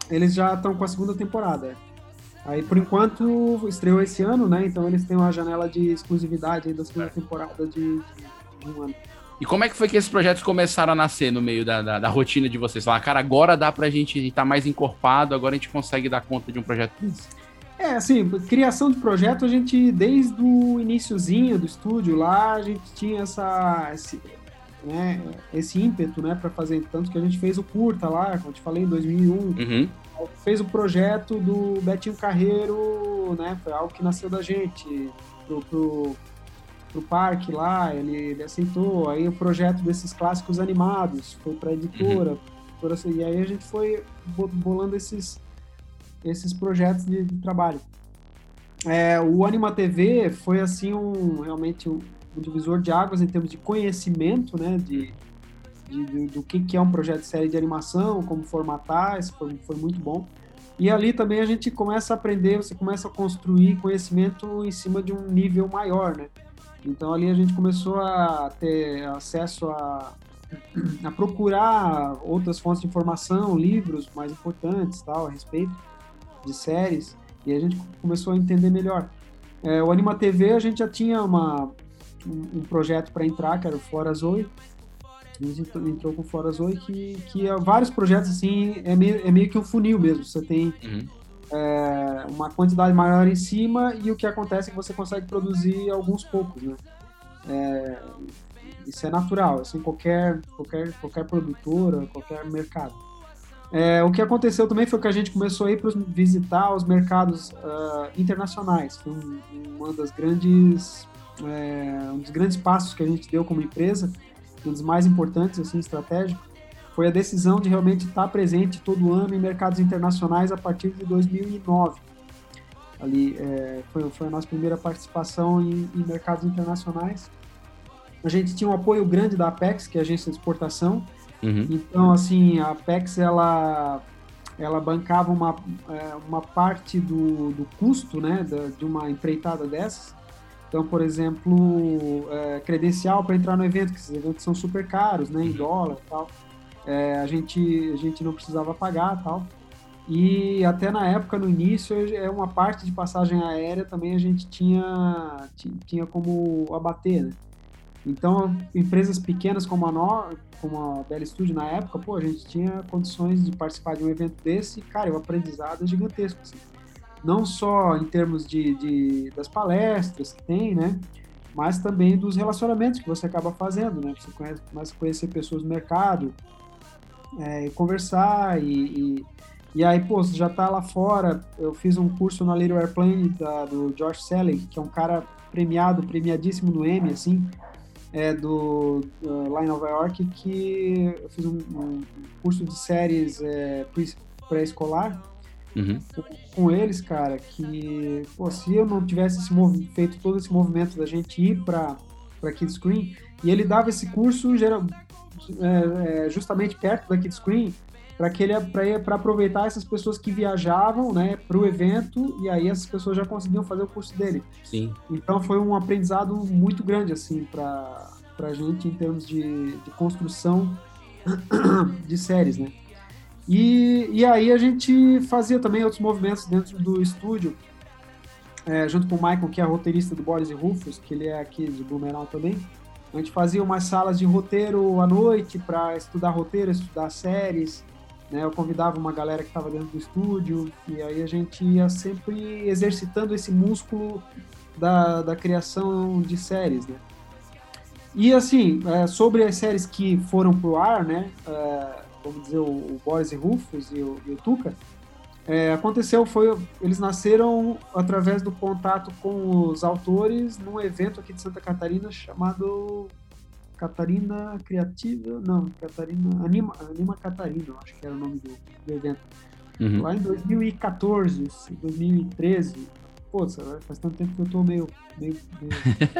Speaker 4: Eles já estão com a segunda temporada. Aí, por enquanto, estreou esse ano, né? Então eles têm uma janela de exclusividade da segunda é. temporada de, de, de, um ano.
Speaker 3: E como é que foi que esses projetos começaram a nascer no meio da, da, da rotina de vocês? Falar, cara, agora dá pra gente estar tá mais encorpado, agora a gente consegue dar conta de um projeto desse.
Speaker 4: É, assim, criação de projeto, a gente, desde o iníciozinho do estúdio lá, a gente tinha essa, esse, né, esse ímpeto, né, para fazer tanto que a gente fez o curta lá, como eu te falei, em 2001, uhum. fez o projeto do Betinho Carreiro, né, foi algo que nasceu da gente, pro, pro, pro parque lá, ele, ele aceitou, aí o projeto desses clássicos animados, foi para editora, uhum. assim, e aí a gente foi bolando esses, esses projetos de, de trabalho. É, o Anima TV foi assim um realmente um, um divisor de águas em termos de conhecimento, né, de, de, de, do que, que é um projeto de série de animação, como formatar, isso foi, foi muito bom. E ali também a gente começa a aprender, você começa a construir conhecimento em cima de um nível maior, né? Então ali a gente começou a ter acesso a, a procurar outras fontes de informação, livros mais importantes, tal, a respeito de séries, e a gente começou a entender melhor. É, o Anima TV a gente já tinha uma, um, um projeto para entrar, que era o Flora Zoe. A gente entrou com o Flora Zoe, que, que é vários projetos, assim, é meio, é meio que um funil mesmo. Você tem uhum. é, uma quantidade maior em cima e o que acontece é que você consegue produzir alguns poucos, né? É, isso é natural, assim, qualquer, qualquer, qualquer produtora, qualquer mercado. É, o que aconteceu também foi que a gente começou a ir para visitar os mercados uh, internacionais. Foi um, uma das grandes é, um dos grandes passos que a gente deu como empresa, um dos mais importantes, assim, estratégico, foi a decisão de realmente estar presente todo ano em mercados internacionais a partir de 2009. Ali é, foi, foi a nossa primeira participação em, em, mercados internacionais. A gente tinha um apoio grande da Apex, que é a agência de exportação. Uhum. Então, assim, a Apex ela ela bancava uma, é, uma parte do, do custo né, de uma empreitada dessas. Então, por exemplo, é, credencial para entrar no evento, que esses eventos são super caros, né, em uhum. dólar e tal. É, a, gente, a gente não precisava pagar tal. E até na época, no início, é uma parte de passagem aérea também a gente tinha, tinha como abater, né? Então, empresas pequenas como a, no, como a Bell Studio na época, pô, a gente tinha condições de participar de um evento desse e, cara, o aprendizado é gigantesco, assim. Não só em termos de, de, das palestras que tem, né? Mas também dos relacionamentos que você acaba fazendo, né? Você conhece, começa a conhecer pessoas no mercado, é, conversar e, e, e, aí, pô, você já tá lá fora. Eu fiz um curso na Little Airplane da, do George Selig, que é um cara premiado, premiadíssimo no M, assim, é, do, do, lá em Nova York, que eu fiz um, um curso de séries é, pré-escolar uhum. com, com, eles, cara, que, pô, se eu não tivesse esse feito todo esse movimento da gente ir para Kids Screen, e ele dava esse curso geral, é, é, justamente perto da Kids Screen, para que ele para aproveitar essas pessoas que viajavam, né, para o evento e aí essas pessoas já conseguiam fazer o curso dele.
Speaker 3: Sim.
Speaker 4: Então foi um aprendizado muito grande assim para para gente em termos de, de construção [COUGHS] de séries, né? E, e aí a gente fazia também outros movimentos dentro do estúdio, é, junto com o Michael, que é roteirista do Boris e Rufus, que ele é aqui de Blumenau também. A gente fazia umas salas de roteiro à noite para estudar roteiro, estudar séries. Né? Eu convidava uma galera que estava dentro do estúdio e aí a gente ia sempre exercitando esse músculo da, da criação de séries, né? E assim, é, sobre as séries que foram pro ar, né? É, vamos dizer, o, o Boys e Rufus e o, e o Tuca, é, aconteceu foi eles nasceram através do contato com os autores num evento aqui de Santa Catarina chamado Catarina Criativa, não, Catarina Anima, Anima Catarina, acho que era o nome do, do evento. Uhum. Lá em 2014, 2013. Pô, faz tanto tempo que eu tô meio. meio, meio...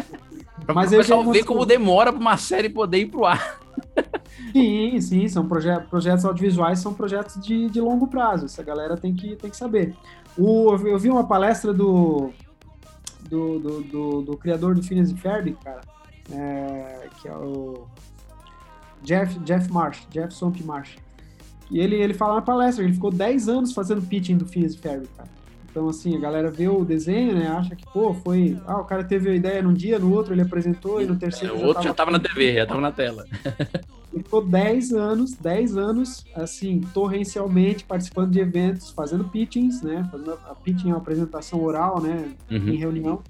Speaker 4: [LAUGHS]
Speaker 3: Mas o pessoal vê como demora para uma série poder ir pro ar. [LAUGHS]
Speaker 4: Sim, sim, são proje projetos audiovisuais, são projetos de, de longo prazo. Essa galera tem que, tem que saber. O, eu vi uma palestra do, do, do, do, do criador do Phineas e Ferb, cara, é, que é o Jeff, Jeff Marsh, Jeff Somp Marsh. E ele, ele fala na palestra, ele ficou 10 anos fazendo pitching do Phineas Ferb, cara. Então, assim, a galera vê o desenho, né? Acha que, pô, foi. Ah, o cara teve a ideia num dia, no outro ele apresentou e no terceiro.
Speaker 3: É, o outro já tava na TV, já tava na tela.
Speaker 4: Ele ficou 10 anos, 10 anos, assim, torrencialmente participando de eventos, fazendo pitchings, né? Fazendo a, pitching é uma apresentação oral, né? Uhum. Em reunião.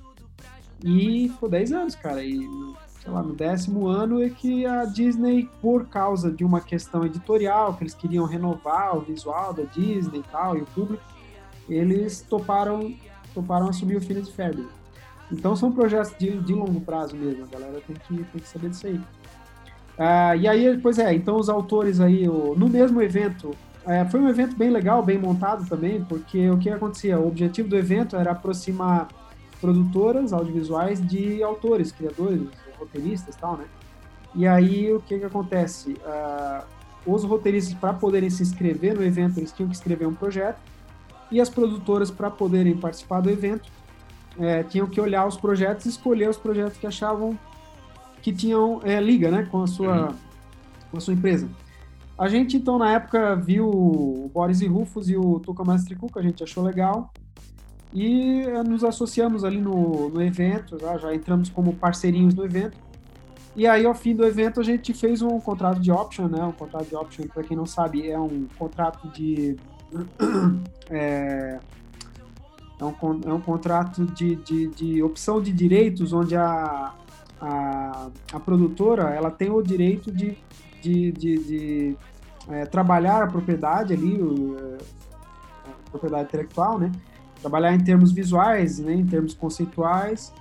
Speaker 4: E ficou 10 anos, cara. E, sei lá, no décimo ano é que a Disney, por causa de uma questão editorial, que eles queriam renovar o visual da Disney e tal, e o público, eles toparam, toparam assumir o Filho de Febre. Então são projetos de, de longo prazo mesmo, a galera tem que, tem que saber disso aí. Ah, e aí, pois é, então os autores aí, o, no mesmo evento, é, foi um evento bem legal, bem montado também, porque o que acontecia? O objetivo do evento era aproximar produtoras audiovisuais de autores, criadores, roteiristas e tal, né? E aí, o que que acontece? Ah, os roteiristas, para poderem se inscrever no evento, eles tinham que escrever um projeto, e as produtoras, para poderem participar do evento, é, tinham que olhar os projetos e escolher os projetos que achavam que tinham é, liga né, com, a sua, uhum. com a sua empresa. A gente, então, na época, viu o Boris e Rufus e o Tuca Mastricuca, a gente achou legal. E é, nos associamos ali no, no evento, já, já entramos como parceirinhos no evento. E aí, ao fim do evento, a gente fez um contrato de option, né? Um contrato de option, para quem não sabe, é um contrato de [CLEARS THROAT] é, é, um, é um contrato de, de, de opção de direitos onde a, a, a produtora ela tem o direito de, de, de, de é, trabalhar a propriedade ali, o, é, a propriedade intelectual, né? Trabalhar em termos visuais, né? em termos conceituais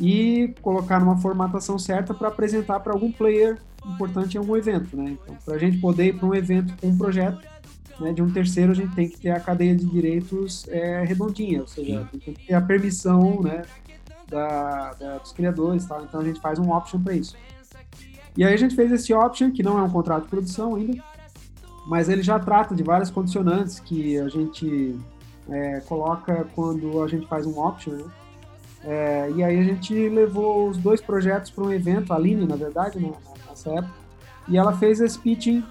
Speaker 4: e colocar numa formatação certa para apresentar para algum player importante em algum evento, né? Então, para a gente poder ir para um evento com um projeto né, de um terceiro, a gente tem que ter a cadeia de direitos é, redondinha, ou seja, tem que ter a permissão, né, da, da, dos criadores, tal. Então a gente faz um option para isso. E aí a gente fez esse option, que não é um contrato de produção ainda, mas ele já trata de várias condicionantes que a gente é, coloca quando a gente faz um option, né? É, e aí a gente levou os dois projetos para um evento, a Aline, na verdade, né, nessa época, e ela fez esse pitching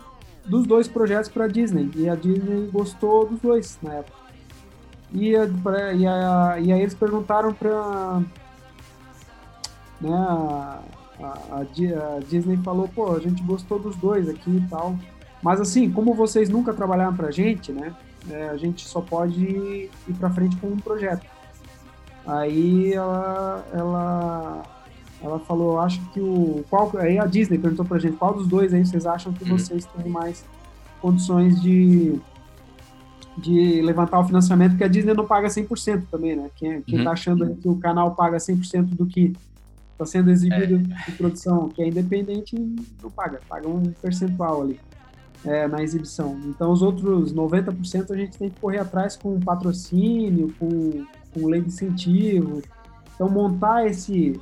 Speaker 4: dos dois projetos para a Disney, e a Disney gostou dos dois na época. E, a, e, a, e aí eles perguntaram para né, a, a, Disney falou, pô, a gente gostou dos dois aqui e tal, mas assim, como vocês nunca trabalharam para a gente, né, é, a gente só pode ir para frente com um projeto. Aí ela, ela, ela falou, acho que o. Qual, aí a Disney perguntou pra gente qual dos dois aí vocês acham que uhum. vocês têm mais condições de, de levantar o financiamento, porque a Disney não paga 100% também, né? Quem, quem uhum. tá achando que o canal paga 100% do que está sendo exibido é. de produção, que é independente, não paga, paga um percentual ali é, na exibição. Então, os outros 90% a gente tem que correr atrás com patrocínio, com com lei de incentivo. Então, montar esse,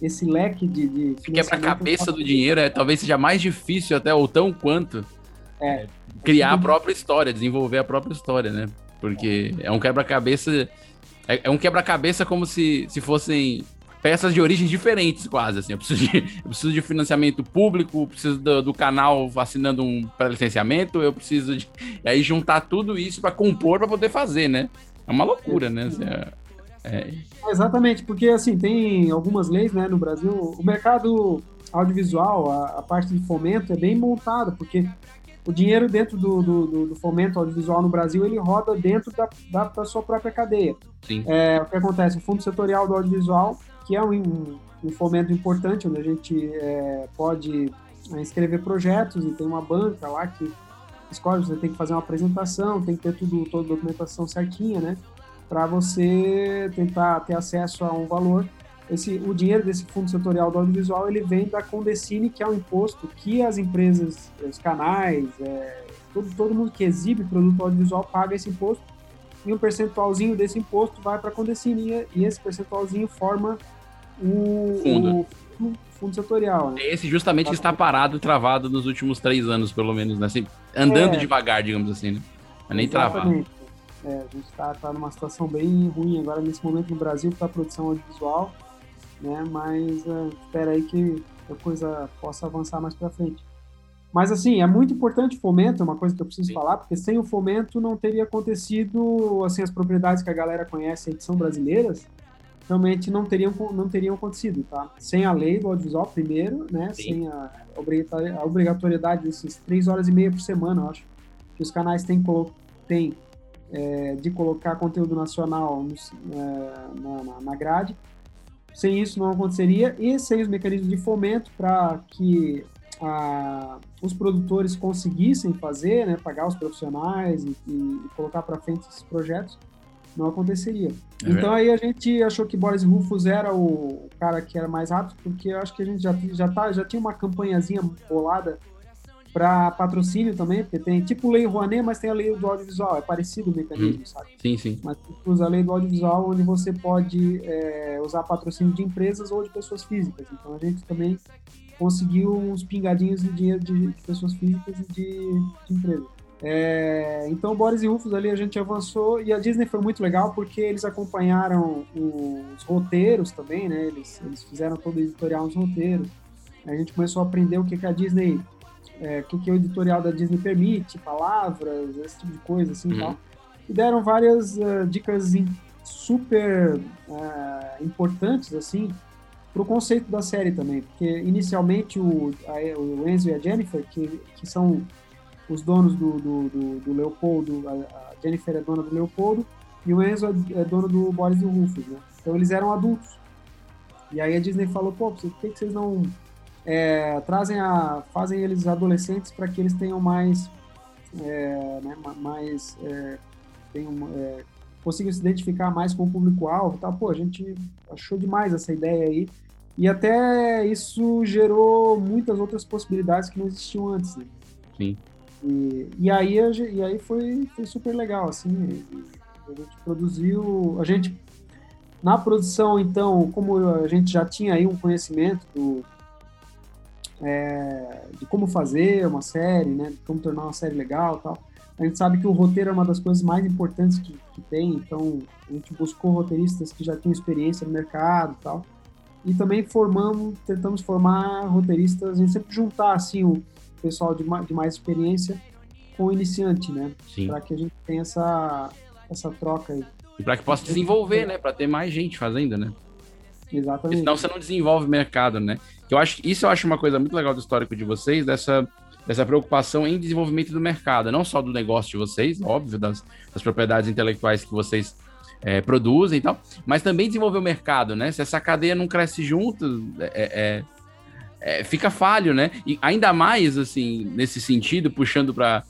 Speaker 4: esse leque de. de
Speaker 3: Quebra-cabeça do dinheiro é, talvez seja mais difícil, até, ou tão quanto. É. Criar a própria história, desenvolver a própria história, né? Porque é um quebra-cabeça. É, é um quebra-cabeça como se, se fossem peças de origens diferentes, quase. Assim. Eu, preciso de, eu preciso de financiamento público, preciso do, do canal assinando um pré-licenciamento, eu preciso de. E aí juntar tudo isso para compor para poder fazer, né? É uma loucura, né? Assim, é,
Speaker 4: é... Exatamente, porque assim, tem algumas leis né, no Brasil, o mercado audiovisual, a, a parte de fomento é bem montada, porque o dinheiro dentro do, do, do, fomento audiovisual no Brasil, ele roda dentro da, da, da sua própria cadeia.
Speaker 3: Sim.
Speaker 4: É, o que acontece? O Fundo Setorial do Audiovisual, que é um, um fomento importante, onde a gente é, pode é, inscrever projetos e tem uma banca lá que escolhe, você tem que fazer uma apresentação, tem que ter tudo, toda a documentação certinha, né? Para você tentar ter acesso a um valor. Esse, o dinheiro desse fundo setorial do audiovisual ele vem da Condecine, que é um imposto que as empresas, os canais, é, todo, todo mundo que exibe produto audiovisual paga esse imposto e um percentualzinho desse imposto vai para a Condecine e esse percentualzinho forma o fundo, o fundo setorial. Né?
Speaker 3: Esse justamente tá está parado, travado nos últimos três anos, pelo menos, né? Assim, andando é, devagar, digamos assim, né? Mas nem travado.
Speaker 4: É, a gente está tá numa situação bem ruim agora nesse momento no Brasil para a produção audiovisual, né? Mas uh, espera aí que a coisa possa avançar mais para frente. Mas assim, é muito importante o fomento, é uma coisa que eu preciso Sim. falar, porque sem o fomento não teria acontecido assim as propriedades que a galera conhece que são brasileiras, realmente não teriam, não teriam acontecido, tá? Sem a lei do audiovisual, primeiro, né? Sim. Sem a, a obrigatoriedade desses três horas e meia por semana, eu acho, que os canais têm, têm é, de colocar conteúdo nacional nos, é, na, na grade. Sem isso não aconteceria e sem os mecanismos de fomento para que a, os produtores conseguissem fazer, né, pagar os profissionais e, e colocar para frente esses projetos, não aconteceria. É então aí a gente achou que Boris Rufus era o cara que era mais rápido, porque eu acho que a gente já, já, tá, já tinha uma campanhazinha bolada para patrocínio também, porque tem tipo lei Rouanet, mas tem a lei do audiovisual, é parecido o mecanismo, hum, sabe?
Speaker 3: Sim, sim.
Speaker 4: Mas usa a lei do audiovisual, onde você pode é, usar patrocínio de empresas ou de pessoas físicas. Então a gente também conseguiu uns pingadinhos de dinheiro de, de pessoas físicas e de, de empresas. É, então, Boris e Rufus ali a gente avançou e a Disney foi muito legal porque eles acompanharam os roteiros também, né? Eles, eles fizeram todo o editorial nos roteiros. A gente começou a aprender o que, que a Disney, é, o que, que o editorial da Disney permite, palavras, esse tipo de coisa, assim, uhum. tal. E deram várias uh, dicas super uh, importantes, assim, para o conceito da série também, porque inicialmente o, a, o Enzo e a Jennifer, que, que são os donos do, do, do, do Leopoldo, a, Jennifer é dona do Leopoldo e o Enzo é, é dono do Boris e Rufus, né? Então eles eram adultos. E aí a Disney falou, pô, por que, vocês não é, trazem a, fazem eles adolescentes para que eles tenham mais, é, né, mais, é, tenham, consigam se identificar mais com o público-alvo, tá? Pô, a gente achou demais essa ideia aí E até isso gerou muitas outras possibilidades que não existiam antes. Né?
Speaker 3: Sim.
Speaker 4: E, e, aí, e aí foi, foi super legal, assim. A gente produziu. A gente. Na produção, então, como a gente já tinha aí um conhecimento do, é, de como fazer uma série, né, de como tornar uma série legal tal. A gente sabe que o roteiro é uma das coisas mais importantes que, que tem, então a gente buscou roteiristas que já tinham experiência no mercado tal. E também formamos, tentamos formar roteiristas, a gente sempre juntar assim o pessoal de mais, de mais experiência com o iniciante, né? Para que a gente tenha essa, essa troca aí.
Speaker 3: E para que possa desenvolver, né? Para ter mais gente fazendo, né?
Speaker 4: Exatamente. Porque
Speaker 3: senão você não desenvolve mercado, né? Que eu acho, isso eu acho uma coisa muito legal do histórico de vocês, dessa, dessa preocupação em desenvolvimento do mercado, não só do negócio de vocês, óbvio, das, das propriedades intelectuais que vocês é, produzem e tal, mas também desenvolver o mercado, né? Se essa cadeia não cresce junto, é, é, é fica falho, né? E ainda mais, assim, nesse sentido, puxando para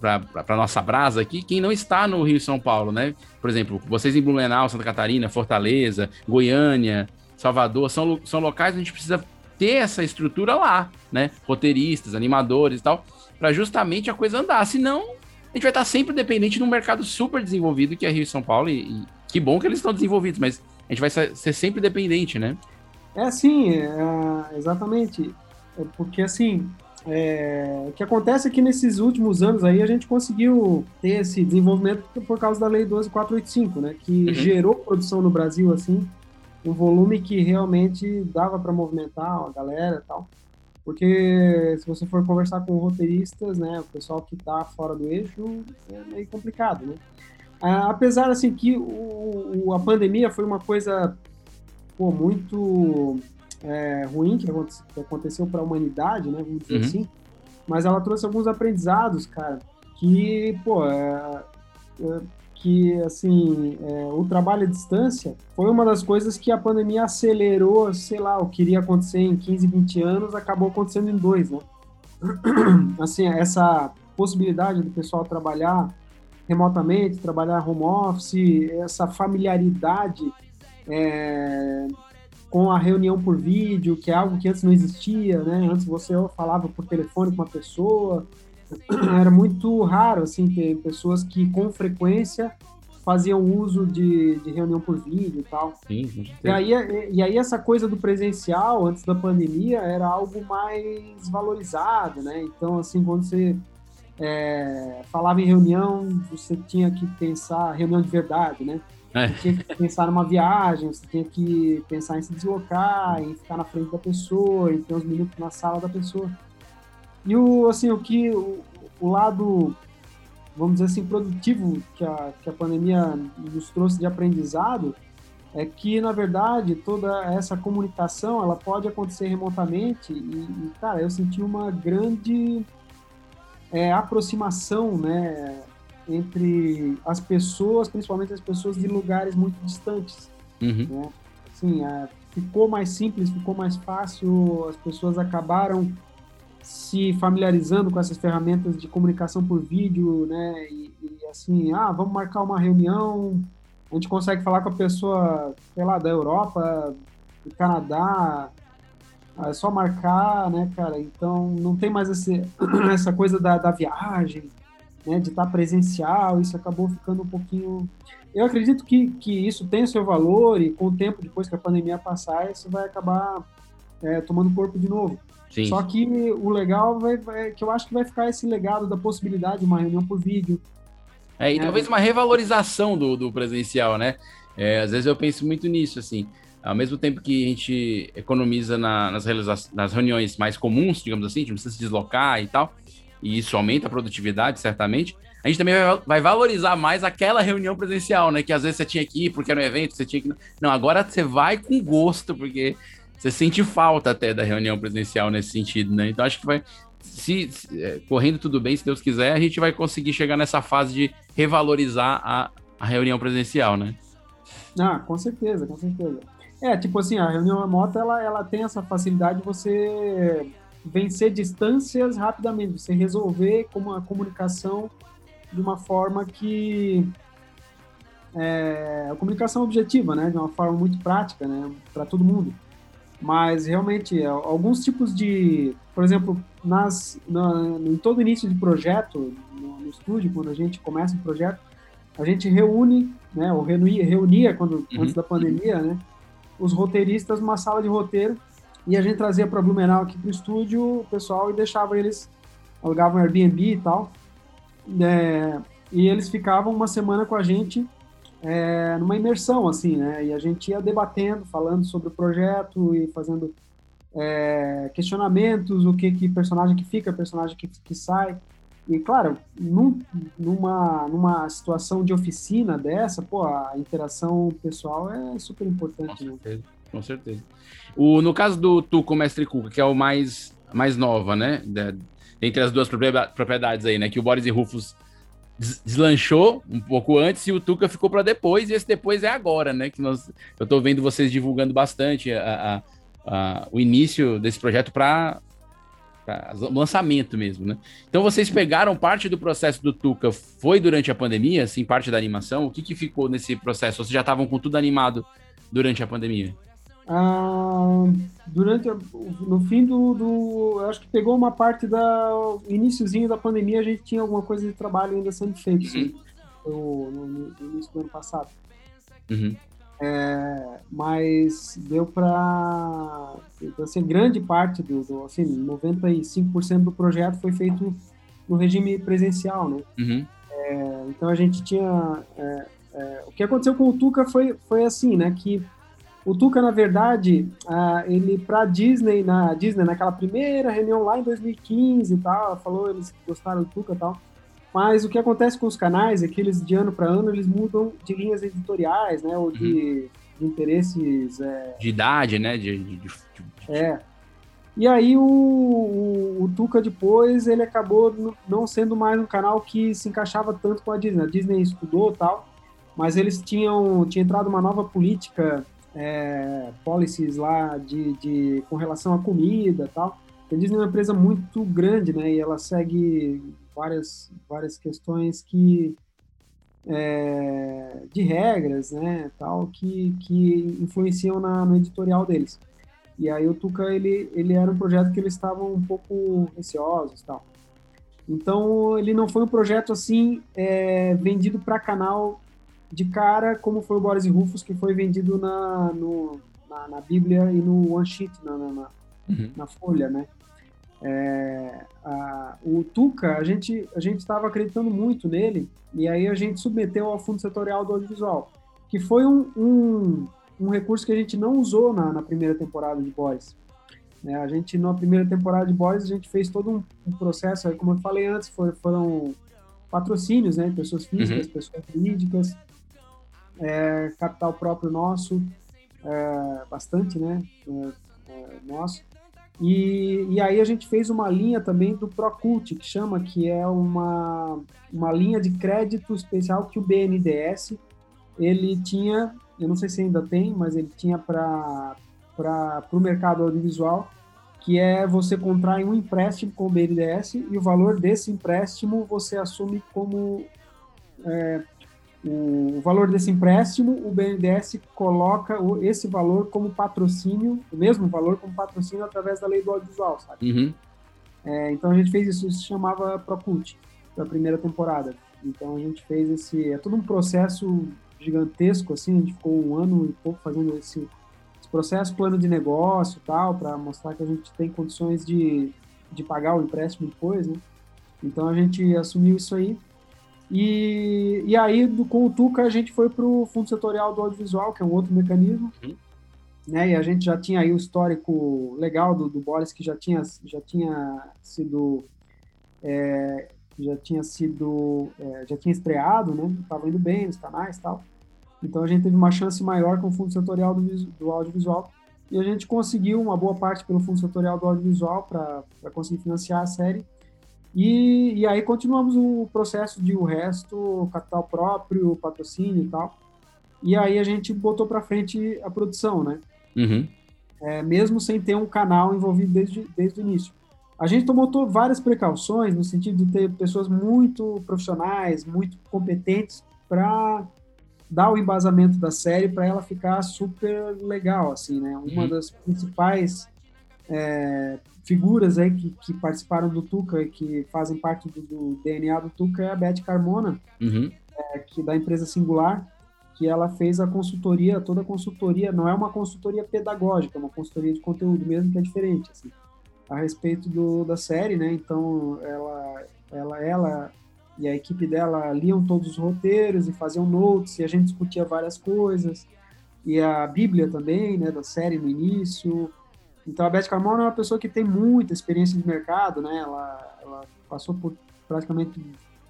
Speaker 3: para nossa brasa aqui, quem não está no Rio São Paulo, né? Por exemplo, vocês em Blumenau, Santa Catarina, Fortaleza, Goiânia, Salvador, são, são locais onde a gente precisa ter essa estrutura lá, né? Roteiristas, animadores e tal, para justamente a coisa andar. Senão, a gente vai estar sempre dependente de um mercado super desenvolvido que é Rio e São Paulo. E, e que bom que eles estão desenvolvidos, mas a gente vai ser, sempre dependente, né?
Speaker 4: É sim, é, exatamente. É porque assim, é, o que acontece é que nesses últimos anos aí a gente conseguiu ter esse desenvolvimento por causa da Lei 12485, né? Que uhum. gerou produção no Brasil, assim, um volume que realmente dava para movimentar a galera e tal. Porque se você for conversar com roteiristas, né, o pessoal que está fora do eixo, é meio complicado, né? Ah, apesar, assim, que o, a pandemia foi uma coisa pô, muito é, ruim que aconteceu para a humanidade, né, vamos dizer uhum. assim, mas ela trouxe alguns aprendizados, cara, que, pô, é, é, que, assim, é, o trabalho à distância foi uma das coisas que a pandemia acelerou, sei lá, o que iria acontecer em 15, 20 anos, acabou acontecendo em dois, né? [CLEARS THROAT] Assim, essa possibilidade do pessoal trabalhar remotamente, trabalhar home office, essa familiaridade é, com a reunião por vídeo, que é algo que antes não existia, né? Antes você falava por telefone com uma pessoa, era muito raro, assim, ter pessoas que com frequência faziam uso de, de reunião por vídeo e tal.
Speaker 3: Sim,
Speaker 4: e aí, e aí essa coisa do presencial, antes da pandemia, era algo mais valorizado, né? Então, assim, quando você é, falava em reunião, você tinha que pensar, reunião de verdade, né? É. Você tinha que pensar numa viagem, você tinha que pensar em se deslocar, em ficar na frente da pessoa, em ter uns minutos na sala da pessoa. E o, assim, o que o, o lado, vamos dizer assim, produtivo que a, que a pandemia nos trouxe de aprendizado é que, na verdade, toda essa comunicação, ela pode acontecer remotamente e, e cara, eu senti uma grande é, aproximação, né, entre as pessoas, principalmente as pessoas de lugares muito distantes.
Speaker 3: Uhum.
Speaker 4: Né? Assim, é, ficou mais simples, ficou mais fácil, as pessoas acabaram se familiarizando com essas ferramentas de comunicação por vídeo, né? E, e, assim, ah, vamos marcar uma reunião, a gente consegue falar com a pessoa, sei lá, da Europa, do Canadá, é só marcar, né, cara? Então não tem mais esse, [CLEARS THROAT] essa coisa da, da viagem, né, de estar presencial, isso acabou ficando um pouquinho. Eu acredito que, que isso tem o seu valor e com o tempo, depois que a pandemia passar, isso vai acabar é, tomando corpo de novo.
Speaker 3: Sim.
Speaker 4: Só que o legal vai, vai, que eu acho que vai ficar esse legado da possibilidade de uma reunião por vídeo.
Speaker 3: É, e é. talvez uma revalorização do, do presencial, né? É, às vezes eu penso muito nisso, assim. Ao mesmo tempo que a gente economiza na, nas, nas reuniões mais comuns, digamos assim, a gente não precisa se deslocar e tal, e isso aumenta a produtividade, certamente, a gente também vai, vai, valorizar mais aquela reunião presencial, né? Que às vezes você tinha que ir porque era um evento, você tinha que. Não, agora você vai com gosto, porque você sente falta até da reunião presencial nesse sentido, né? Então acho que vai. Se, se é, correndo tudo bem, se Deus quiser, a gente vai conseguir chegar nessa fase de revalorizar a, a reunião presencial, né?
Speaker 4: Ah, com certeza, com certeza. É, tipo assim, a reunião remota, ela, ela tem essa facilidade de você vencer distâncias rapidamente, você resolver como a comunicação de uma forma que é, a comunicação objetiva, né, de uma forma muito prática, né, para todo mundo. Mas realmente, alguns tipos de. Por exemplo, nas, na, em todo início de projeto, no, no, estúdio, quando a gente começa um projeto, a gente reúne, né, ou reunia, reunia quando, uhum. antes da pandemia, né, os roteiristas numa sala de roteiro e a gente trazia para Blumenau aqui para o estúdio o pessoal e deixava eles, alugavam Airbnb e tal, é, e eles ficavam uma semana com a gente é, numa imersão, assim, né? E a gente ia debatendo, falando sobre o projeto e fazendo é, questionamentos, o que que personagem que fica, personagem que, que sai. E, claro, num, numa, numa situação de oficina dessa, pô, a interação pessoal é super importante,
Speaker 3: com né? certeza, né? Com certeza. O, no caso do Tuco Mestre Cuca, que é o mais, mais nova, né? De, entre as duas propriedades aí, né? Que o Boris e Rufus deslanchou um pouco antes e o Tuca ficou para depois, e esse depois é agora, né? Que nós, eu estou vendo vocês divulgando bastante a, a, a, o início desse projeto para lançamento mesmo, né? Então vocês pegaram parte do processo do Tuca, foi durante a pandemia, assim, parte da animação? O que, que ficou nesse processo? Vocês já estavam com tudo animado durante a pandemia?
Speaker 4: Ah, durante no fim do, do acho que pegou uma parte da iníciozinho da pandemia a gente tinha alguma coisa de trabalho ainda sendo feito uhum. no, no, no, início do ano passado uhum. é, mas deu para assim grande parte do, do assim 95% do projeto foi feito no regime presencial né uhum. é, então a gente tinha é, é o que aconteceu com o Tuca foi foi assim né que o Tuca, na verdade, uh, ele para Disney, na Disney, naquela primeira reunião lá em 2015 e tal, falou eles gostaram do Tuca e tal. Mas o que acontece com os canais é que eles, de ano para ano, eles mudam de linhas editoriais, né? Ou de, uhum. de interesses. É...
Speaker 3: De idade, né? De, de, de,
Speaker 4: É. E aí o, o, o, Tuca depois, ele acabou não sendo mais um canal que se encaixava tanto com a Disney. A Disney estudou tal, mas eles tinham tinha entrado uma nova política é, policies lá de, de, com relação à comida e tal. A Disney é uma empresa muito grande, né? E ela segue várias, várias questões que é, de regras, né, tal, que, que influenciam na, no editorial deles. E aí o Tuca, ele, ele era um projeto que eles estavam um pouco receosos, tal. Então ele não foi um projeto assim é, vendido para canal de cara, como foi o Boris e Rufus, que foi vendido na, no, na, na, Bíblia e no One Sheet, na, na, uhum. na Folha, né? É, a, o Tuca, a gente a gente estava acreditando muito nele e aí a gente submeteu ao Fundo Setorial do Audiovisual, que foi um, um, um recurso que a gente não usou na, na primeira temporada de Boys. É, a gente, na primeira temporada de Boys, a gente fez todo um, um processo, como eu falei antes, for, foram patrocínios, né? Pessoas físicas, uhum. pessoas jurídicas, é, capital próprio nosso, é, bastante, né? É, é, nosso. E, e aí a gente fez uma linha também do Procult, que chama, que é uma, uma linha de crédito especial que o BNDES, ele tinha, eu não sei se ainda tem, mas ele tinha para o mercado audiovisual, que é você contrair um empréstimo com o BNDES e o valor desse empréstimo você assume como é, o valor desse empréstimo, o BNDES coloca esse valor como patrocínio, o mesmo valor como patrocínio através da lei do audiovisual, sabe? Uhum. É, então a gente fez isso, isso se chamava Procult, da primeira temporada. Então a gente fez esse, é todo um processo gigantesco, assim, a gente ficou um ano e pouco fazendo esse, esse processo, plano de negócio e tal, para mostrar que a gente tem condições de, de pagar o empréstimo depois, né? Então a gente assumiu isso aí e, e aí, do, com o Tuca, a gente foi para o Fundo Setorial do Audiovisual, que é um outro mecanismo. Uhum. Né, e a gente já tinha aí o histórico legal do, do Boris, que já tinha, já tinha sido. É, já tinha sido. É, já tinha estreado, né? Estava indo bem nos canais e tal. Então a gente teve uma chance maior com o Fundo Setorial do, do Audiovisual. E a gente conseguiu uma boa parte pelo Fundo Setorial do Audiovisual para conseguir financiar a série. E, e aí continuamos o processo de o resto, capital próprio, patrocínio e tal. E aí a gente botou para frente a produção, né? Uhum. É, mesmo sem ter um canal envolvido desde, desde o início. A gente tomou várias precauções no sentido de ter pessoas muito profissionais, muito competentes para dá o embasamento da série para ela ficar super legal, assim, né? Uma uhum. das principais é, figuras aí que, que, participaram do Tuca e que fazem parte do, do, DNA do Tuca é a Beth Carmona, uhum. é, que da empresa Singular, que ela fez a consultoria, toda a consultoria, não é uma consultoria pedagógica, é uma consultoria de conteúdo mesmo, que é diferente, assim, a respeito do, da série, né? Então, ela, ela, ela e a equipe dela liam todos os roteiros e faziam notes, e a gente discutia várias coisas, e a Bíblia também, né, da série no início. Então, a Beth Carmona é uma pessoa que tem muita experiência de mercado, né? Ela, ela passou por praticamente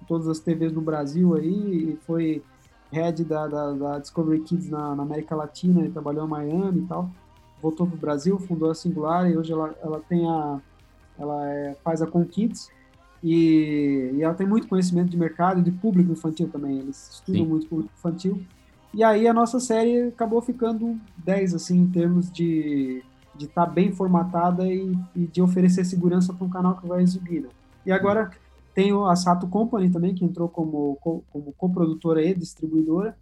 Speaker 4: todas as TVs no Brasil aí, e foi head da, da, da Discovery Kids na, na, América Latina e trabalhou em Miami e tal. Voltou para o Brasil, fundou a Singular e hoje ela, ela tem a ela é, faz a Com Kids e, e, ela tem muito conhecimento de mercado e de público infantil também. Eles estudam Sim. muito público infantil. E aí a nossa série acabou ficando 10 assim em termos de de estar tá bem formatada e, e, de oferecer segurança para um canal que vai exibir. Né? E agora tem a Sato Company também, que entrou como, como coprodutora e distribuidora.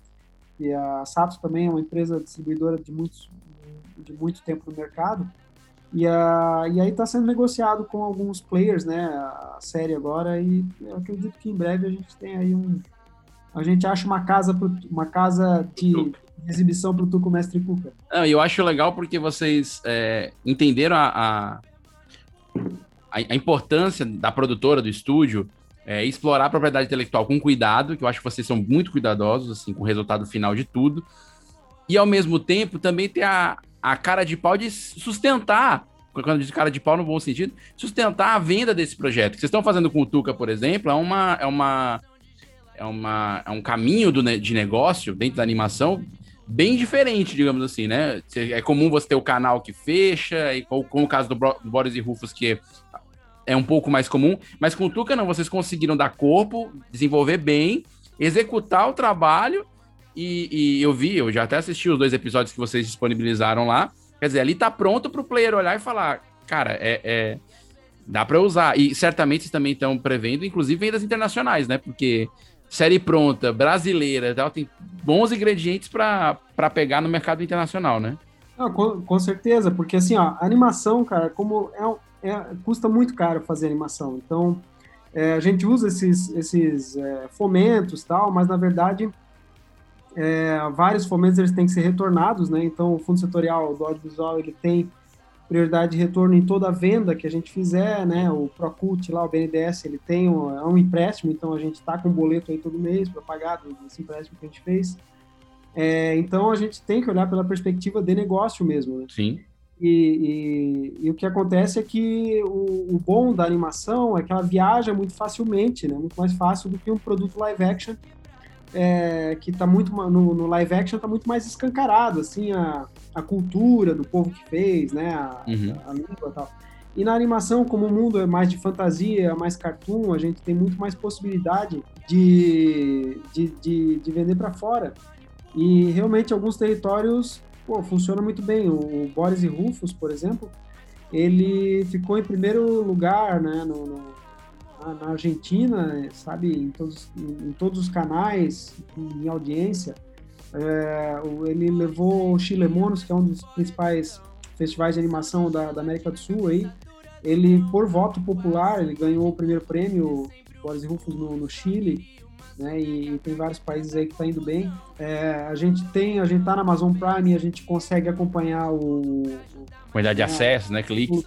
Speaker 4: E a Sato também é uma empresa distribuidora de, muitos, de muito tempo no mercado. E, a, e aí está sendo negociado com alguns players, né, a série agora, e eu acredito que em breve a gente tem aí um... A gente acha uma casa, pro, uma casa de, exibição para o Tuco Mestre Cuca.
Speaker 3: Não, eu acho legal porque vocês é, entenderam a, a a, importância da produtora, do estúdio, é, explorar a propriedade intelectual com cuidado, que eu acho que vocês são muito cuidadosos, assim, com o resultado final de tudo. E, ao mesmo tempo, também ter a, a cara de pau de sustentar, quando digo cara de pau no bom sentido, sustentar a venda desse projeto. O que vocês estão fazendo com o Tuca, por exemplo, é uma... É uma é, uma, é um caminho do, de negócio dentro da animação bem diferente, digamos assim, né? É comum você ter o canal que fecha, e como, o caso do, do Boris e Rufus, que é um pouco mais comum, mas com o Tuca não, vocês conseguiram dar corpo, desenvolver bem, executar o trabalho, e, e, eu vi, eu já até assisti os dois episódios que vocês disponibilizaram lá, quer dizer, ali tá pronto pro player olhar e falar, cara, é, é dá para usar, e certamente vocês também estão prevendo, inclusive, vendas internacionais, né, porque série pronta, brasileira, tal, tem bons ingredientes para pegar no mercado internacional, né?
Speaker 4: Não, com, com, certeza, porque assim, ó, animação, cara, como é, é custa muito caro fazer animação, então é, a gente usa esses, esses é, fomentos tal, mas na verdade é, vários fomentos eles têm que ser retornados, né? Então o fundo setorial do audiovisual ele tem prioridade de retorno em toda a venda que a gente fizer, né? O Procult lá, o BNDES, ele tem um, é um empréstimo, então a gente está com um boleto aí todo mês para pagar desse empréstimo que a gente fez. É, então a gente tem que olhar pela perspectiva de negócio mesmo, né?
Speaker 3: Sim.
Speaker 4: E, e, e, o que acontece é que o, o, bom da animação é que ela viaja muito facilmente, né? Muito mais fácil do que um produto live action é, que está muito no, no, live action está muito mais escancarado assim a, a cultura do povo que fez, né, a, uhum. a, a língua e tal. E na animação, como o mundo é mais de fantasia, mais cartoon, a gente tem muito mais possibilidade de, de, de, de vender para fora. E realmente alguns territórios pô, funciona muito bem. O Boris e Rufus, por exemplo, ele ficou em primeiro lugar né, no, no na, Argentina, sabe, em todos, em todos os canais, em audiência. É, ele levou o Chile Monos, que é um dos principais festivais de animação da, da, América do Sul aí. Ele, por voto popular, ele ganhou o primeiro prêmio Boris Rufus no, no Chile, né? E, e, tem vários países aí que tá indo bem. É, a gente tem, a gente tá na Amazon Prime, a gente consegue acompanhar o, o
Speaker 3: de acesso, né? Cliques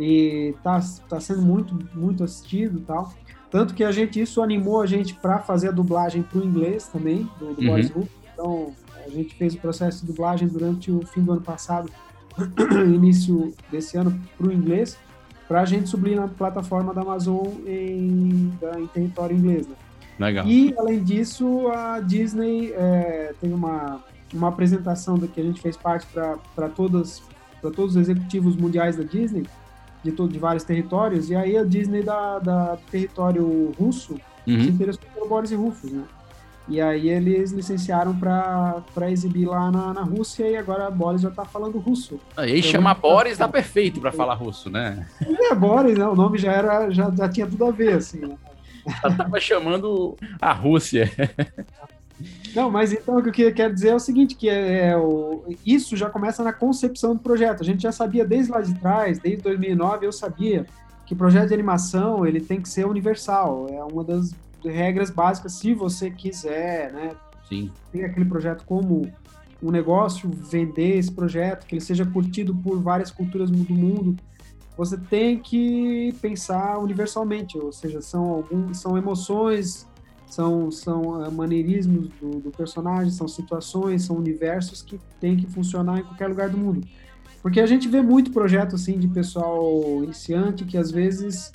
Speaker 4: e tá, tá sendo muito, muito assistido e tal. Tanto que a gente, isso animou a gente para fazer a dublagem para o inglês também, do, do uhum. Boys Group. Então, a gente fez o processo de dublagem durante o fim do ano passado, [CLEARS THROAT] início desse ano, para o inglês, para a gente subir na plataforma da Amazon em, em território inglês. Né?
Speaker 3: Legal.
Speaker 4: E, além disso, a Disney é, tem uma, uma apresentação que a gente fez parte para todos os executivos mundiais da Disney, de, todo, de vários territórios, e aí a Disney da, da do território russo uhum. se interessou pelo Boris e Rufus, né? E aí eles licenciaram para exibir lá na, na Rússia e agora a Boris já tá falando russo.
Speaker 3: Aí então, chama Boris, tá perfeito para falar russo, né?
Speaker 4: É, Boris, né? O nome já era, já, já tinha tudo a ver, assim. Né?
Speaker 3: Já tava chamando a Rússia. [LAUGHS]
Speaker 4: Não, mas então o que eu quero dizer é o seguinte, que é, é o, isso já começa na concepção do projeto. A gente já sabia desde lá de trás, desde 2009 eu sabia que projeto de animação ele tem que ser universal. É uma das regras básicas se você quiser, né?
Speaker 3: Sim.
Speaker 4: Ter aquele projeto como um negócio, vender esse projeto, que ele seja curtido por várias culturas do mundo, você tem que pensar universalmente, ou seja, são alguns, são emoções, são, são uh, maneirismos do, do, personagem, são situações, são universos que tem que funcionar em qualquer lugar do mundo. Porque a gente vê muito projeto assim de pessoal iniciante que às vezes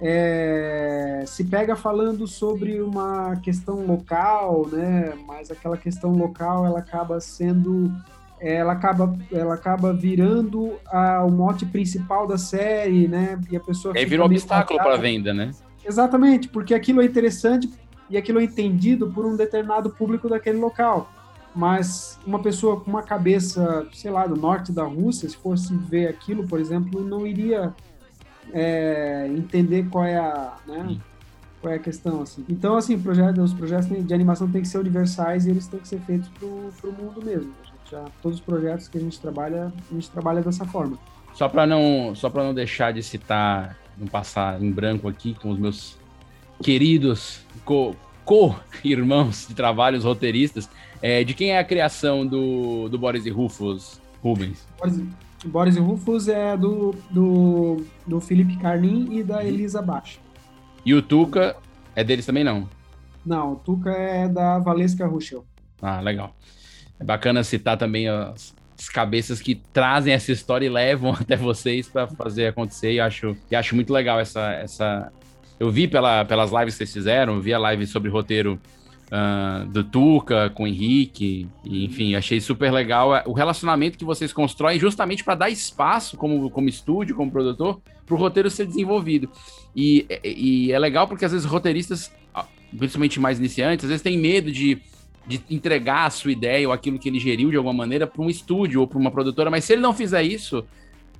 Speaker 4: é, se pega falando sobre uma questão local, né? Mas aquela questão local ela acaba sendo ela acaba, ela acaba virando a, o mote principal da série, né? E a pessoa.
Speaker 3: E aí vira um obstáculo para a venda, né?
Speaker 4: Exatamente, porque aquilo é interessante e aquilo é entendido por um determinado público daquele local. Mas uma pessoa com uma cabeça, sei lá, do norte da Rússia, se fosse ver aquilo, por exemplo, não iria é, entender qual é a, né, qual é a questão, assim. Então, assim, projeto, os projetos de animação têm que ser universais e eles têm que ser feitos para o mundo mesmo. Já, todos os projetos que a gente trabalha, a gente trabalha dessa forma.
Speaker 3: Só para não, só para não deixar de citar, não passar em branco aqui com os meus queridos co-irmãos co de trabalho, os roteiristas, é, de quem é a criação do, do Boris e Rufus, Rubens?
Speaker 4: Boris, Boris e Rufus é do, do, do Felipe Carnin e da Elisa Baixa.
Speaker 3: E o Tuca é deles também, não?
Speaker 4: Não, o Tuca é da Valesca Ruschel.
Speaker 3: Ah, legal. É bacana citar também as, as cabeças que trazem essa história e levam [LAUGHS] até vocês para fazer acontecer. E acho, e acho muito legal essa, essa. Eu vi pela, pelas lives que vocês fizeram, vi a live sobre roteiro uh, do Tuca com o Henrique, e, enfim, achei super legal o relacionamento que vocês constroem justamente para dar espaço como, como estúdio, como produtor, para o roteiro ser desenvolvido. E, e é legal porque às vezes roteiristas, ah, principalmente mais iniciantes, às vezes têm medo de de entregar a sua ideia ou aquilo que ele geriu de alguma maneira para um estúdio ou para uma produtora, mas se ele não fizer isso,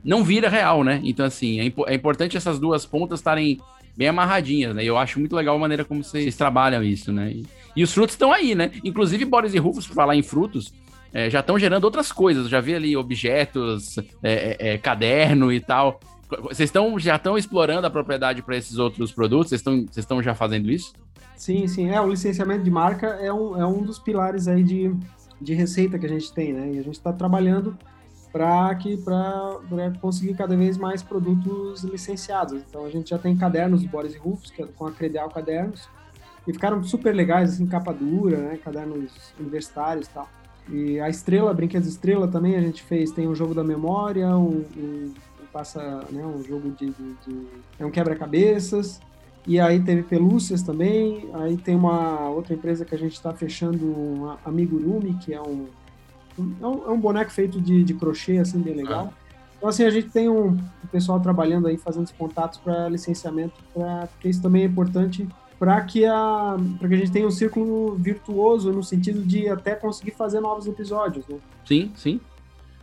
Speaker 3: não vira real, né? Então, assim, é, impo é importante essas duas pontas estarem bem amarradinhas, né? E eu acho muito legal a maneira como vocês trabalham isso, né? E, e os frutos estão aí, né? Inclusive, Boris e Rufus, por falar em frutos, é, já estão gerando outras coisas. Eu já vi ali objetos, é, é, é caderno e tal. Vocês estão já estão explorando a propriedade para esses outros produtos? Vocês estão, já fazendo isso?
Speaker 4: Sim, sim. É, o licenciamento de marca é um, é um dos pilares aí de, de receita que a gente tem, né? E a gente está trabalhando para que para conseguir cada vez mais produtos licenciados. Então a gente já tem cadernos do Boris Rufus, que é com a Credeal Cadernos, e ficaram super legais, assim, capa dura, né? Cadernos universitários e tal. E a Estrela, Brinquedos Estrela também a gente fez, tem um jogo da memória, um, um, um passa, né, um jogo de, de, de é um quebra-cabeças, e aí teve pelúcias também. Aí tem uma outra empresa que a gente está fechando, um Amigurumi, que é um, é um, é um, boneco feito de, de crochê, assim, bem legal. Ah. Então, assim, a gente tem um, um pessoal trabalhando aí, fazendo os contatos para licenciamento, pra, porque isso também é importante para que, a, que a gente tenha um círculo virtuoso no sentido de até conseguir fazer novos episódios, né?
Speaker 3: Sim, sim.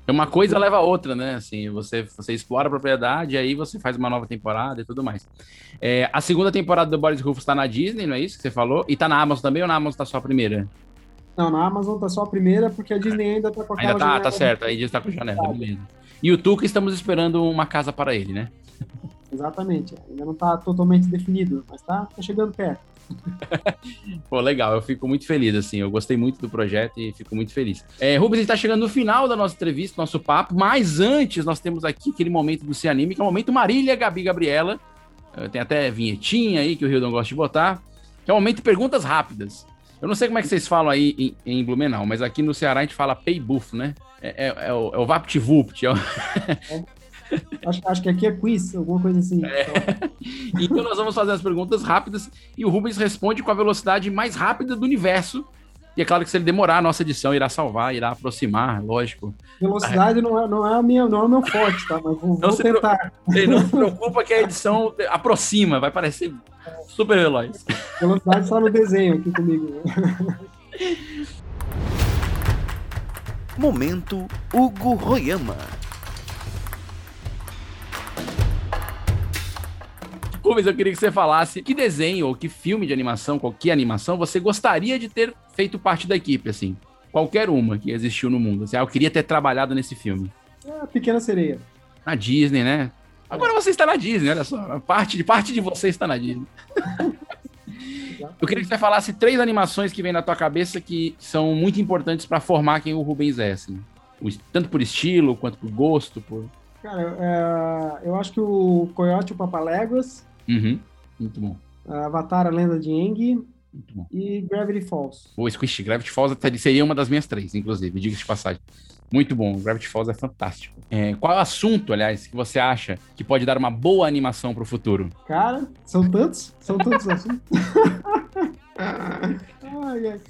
Speaker 3: Uma coisa leva a outra, né? Assim, você, você explora a propriedade, aí você faz uma nova temporada e tudo mais. É, a segunda temporada do Boris Rufus tá na Disney, não é isso que você falou? E tá na Amazon também ou na Amazon tá só a primeira?
Speaker 4: Não, na Amazon tá só a primeira, porque a Disney ainda tá com
Speaker 3: aquela Ainda tá, tá certo, aí Disney tá com janela, beleza. E o Tuca, estamos esperando uma casa para ele, né?
Speaker 4: Exatamente, ainda não tá totalmente definido, mas tá, tá chegando perto. [LAUGHS]
Speaker 3: Pô, legal, eu fico muito feliz, assim, eu gostei muito do projeto e fico muito feliz. É, Rubens, a gente tá chegando no final da nossa entrevista, nosso papo, mas antes nós temos aqui aquele momento do Se Anime, que é o momento Marília, Gabi Gabriela, uh, tem até vinhetinha aí que o Rio não gosta de botar, que é o momento perguntas rápidas. Eu não sei como é que vocês falam aí em, em Blumenau, mas aqui no Ceará a gente fala paybuff, né? É, é, é, o, é o VaptVupt. É o... [LAUGHS]
Speaker 4: acho, acho, que aqui é quiz, alguma coisa assim. É.
Speaker 3: Então nós vamos fazer as perguntas rápidas e o Rubens responde com a velocidade mais rápida do universo. E é claro que se ele demorar, a nossa edição irá salvar, irá aproximar, lógico.
Speaker 4: Velocidade não é, não é, a minha, não é o meu forte, tá? Mas vou, não vou tentar.
Speaker 3: não se preocupa que a edição aproxima, vai parecer super veloz.
Speaker 4: Velocidade só no desenho aqui comigo.
Speaker 1: Momento Hugo Royama.
Speaker 3: Rubens, eu queria que você falasse que desenho ou que filme de animação, qualquer animação, você gostaria de ter feito parte da equipe, assim. Qualquer uma que existiu no mundo. Assim, ah, eu queria ter trabalhado nesse filme.
Speaker 4: É a Pequena Sereia.
Speaker 3: Na Disney, né? Agora você está na Disney, olha só. Parte de, parte de você está na Disney. [LAUGHS] Eu queria que você falasse três animações que vem na tua cabeça que são muito importantes para formar quem o Rubens é, assim. tanto por estilo, quanto por gosto, por...
Speaker 4: Cara, é, eu acho que o Coyote e o Papaléguas.
Speaker 3: Uhum, muito bom.
Speaker 4: Avatar, a Lenda de Aang. Muito bom. E Gravity Falls.
Speaker 3: O Squish, Gravity Falls seria uma das minhas três, inclusive, diga-se de passagem. Muito bom, Gravity Falls é fantástico. É, qual o assunto, aliás, que você acha que pode dar uma boa animação para o futuro?
Speaker 4: Cara, são tantos, são tantos assuntos. [LAUGHS]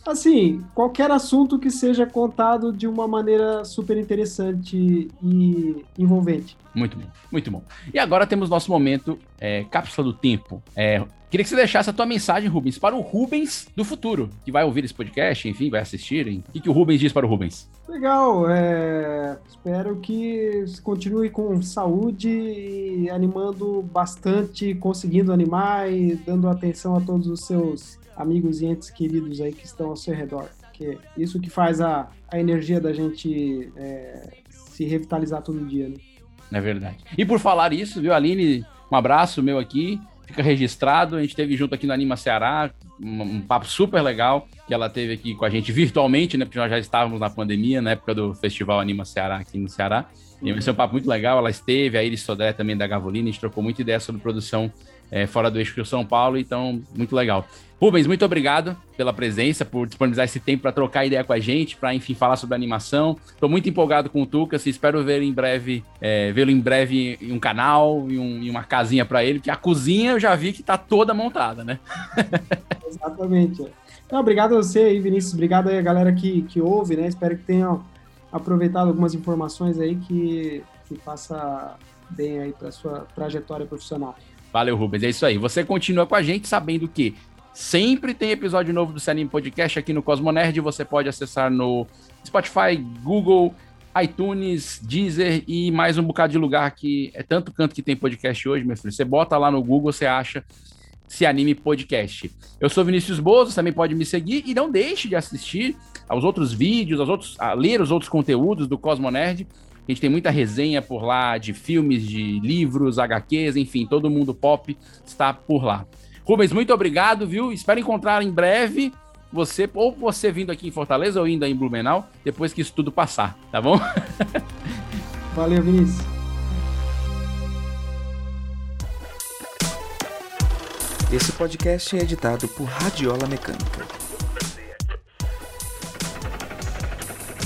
Speaker 4: Assim, qualquer assunto que seja contado de uma maneira super interessante e envolvente.
Speaker 3: Muito bom, muito bom. E agora temos nosso momento é, cápsula do tempo. É, queria que você deixasse a tua mensagem, Rubens, para o Rubens do futuro, que vai ouvir esse podcast, enfim, vai assistir. Hein? O que, que o Rubens diz para o Rubens?
Speaker 4: Legal, é... espero que continue com saúde e animando bastante, conseguindo animar e dando atenção a todos os seus amigos e entes queridos aí que estão ao seu redor. Porque isso que faz a, a energia da gente é, se revitalizar todo dia, né?
Speaker 3: É verdade. E por falar isso, viu, Aline? Um abraço meu aqui, fica registrado. A gente teve junto aqui no Anima Ceará, um, um, papo super legal, que ela teve aqui com a gente virtualmente, né? Porque nós já estávamos na pandemia, na época do Festival Anima Ceará aqui no Ceará. E vai ser um papo muito legal. Ela esteve, a Iris Sodré também da Gavolina, a gente trocou muita ideia sobre produção é, fora do eixo São Paulo, então muito legal. Rubens, muito obrigado pela presença, por disponibilizar esse tempo para trocar ideia com a gente, para enfim falar sobre animação. Estou muito empolgado com o Tucas e espero ver em breve, é, vê-lo em breve em um canal e um, uma casinha para ele, porque a cozinha eu já vi que está toda montada, né? [LAUGHS]
Speaker 4: Exatamente. Então, obrigado a você aí, Vinícius. Obrigado aí a galera que, que ouve, né? Espero que tenham aproveitado algumas informações aí que, que faça bem aí para sua trajetória profissional.
Speaker 3: Valeu, Rubens. É isso aí. Você continua com a gente sabendo que Sempre tem episódio novo do Cinema Podcast aqui no Cosmonerd. Você pode acessar no Spotify, Google, iTunes, Deezer e mais um bocado de lugar que é tanto canto que tem podcast hoje, meu filho. Você bota lá no Google, você acha Se Anime Podcast. Eu sou Vinícius Bozo, também pode me seguir e não deixe de assistir aos outros vídeos, aos outros, a ler os outros conteúdos do Cosmonerd. A gente tem muita resenha por lá de filmes, de livros, HQs, enfim, todo mundo pop está por lá. Rubens, muito obrigado, viu? Espero encontrar em breve você, ou você vindo aqui em Fortaleza ou indo aí em Blumenau, depois que isso tudo passar, tá bom? [LAUGHS]
Speaker 4: Valeu, Vinícius.
Speaker 5: Esse podcast é editado por Radiola Mecânica.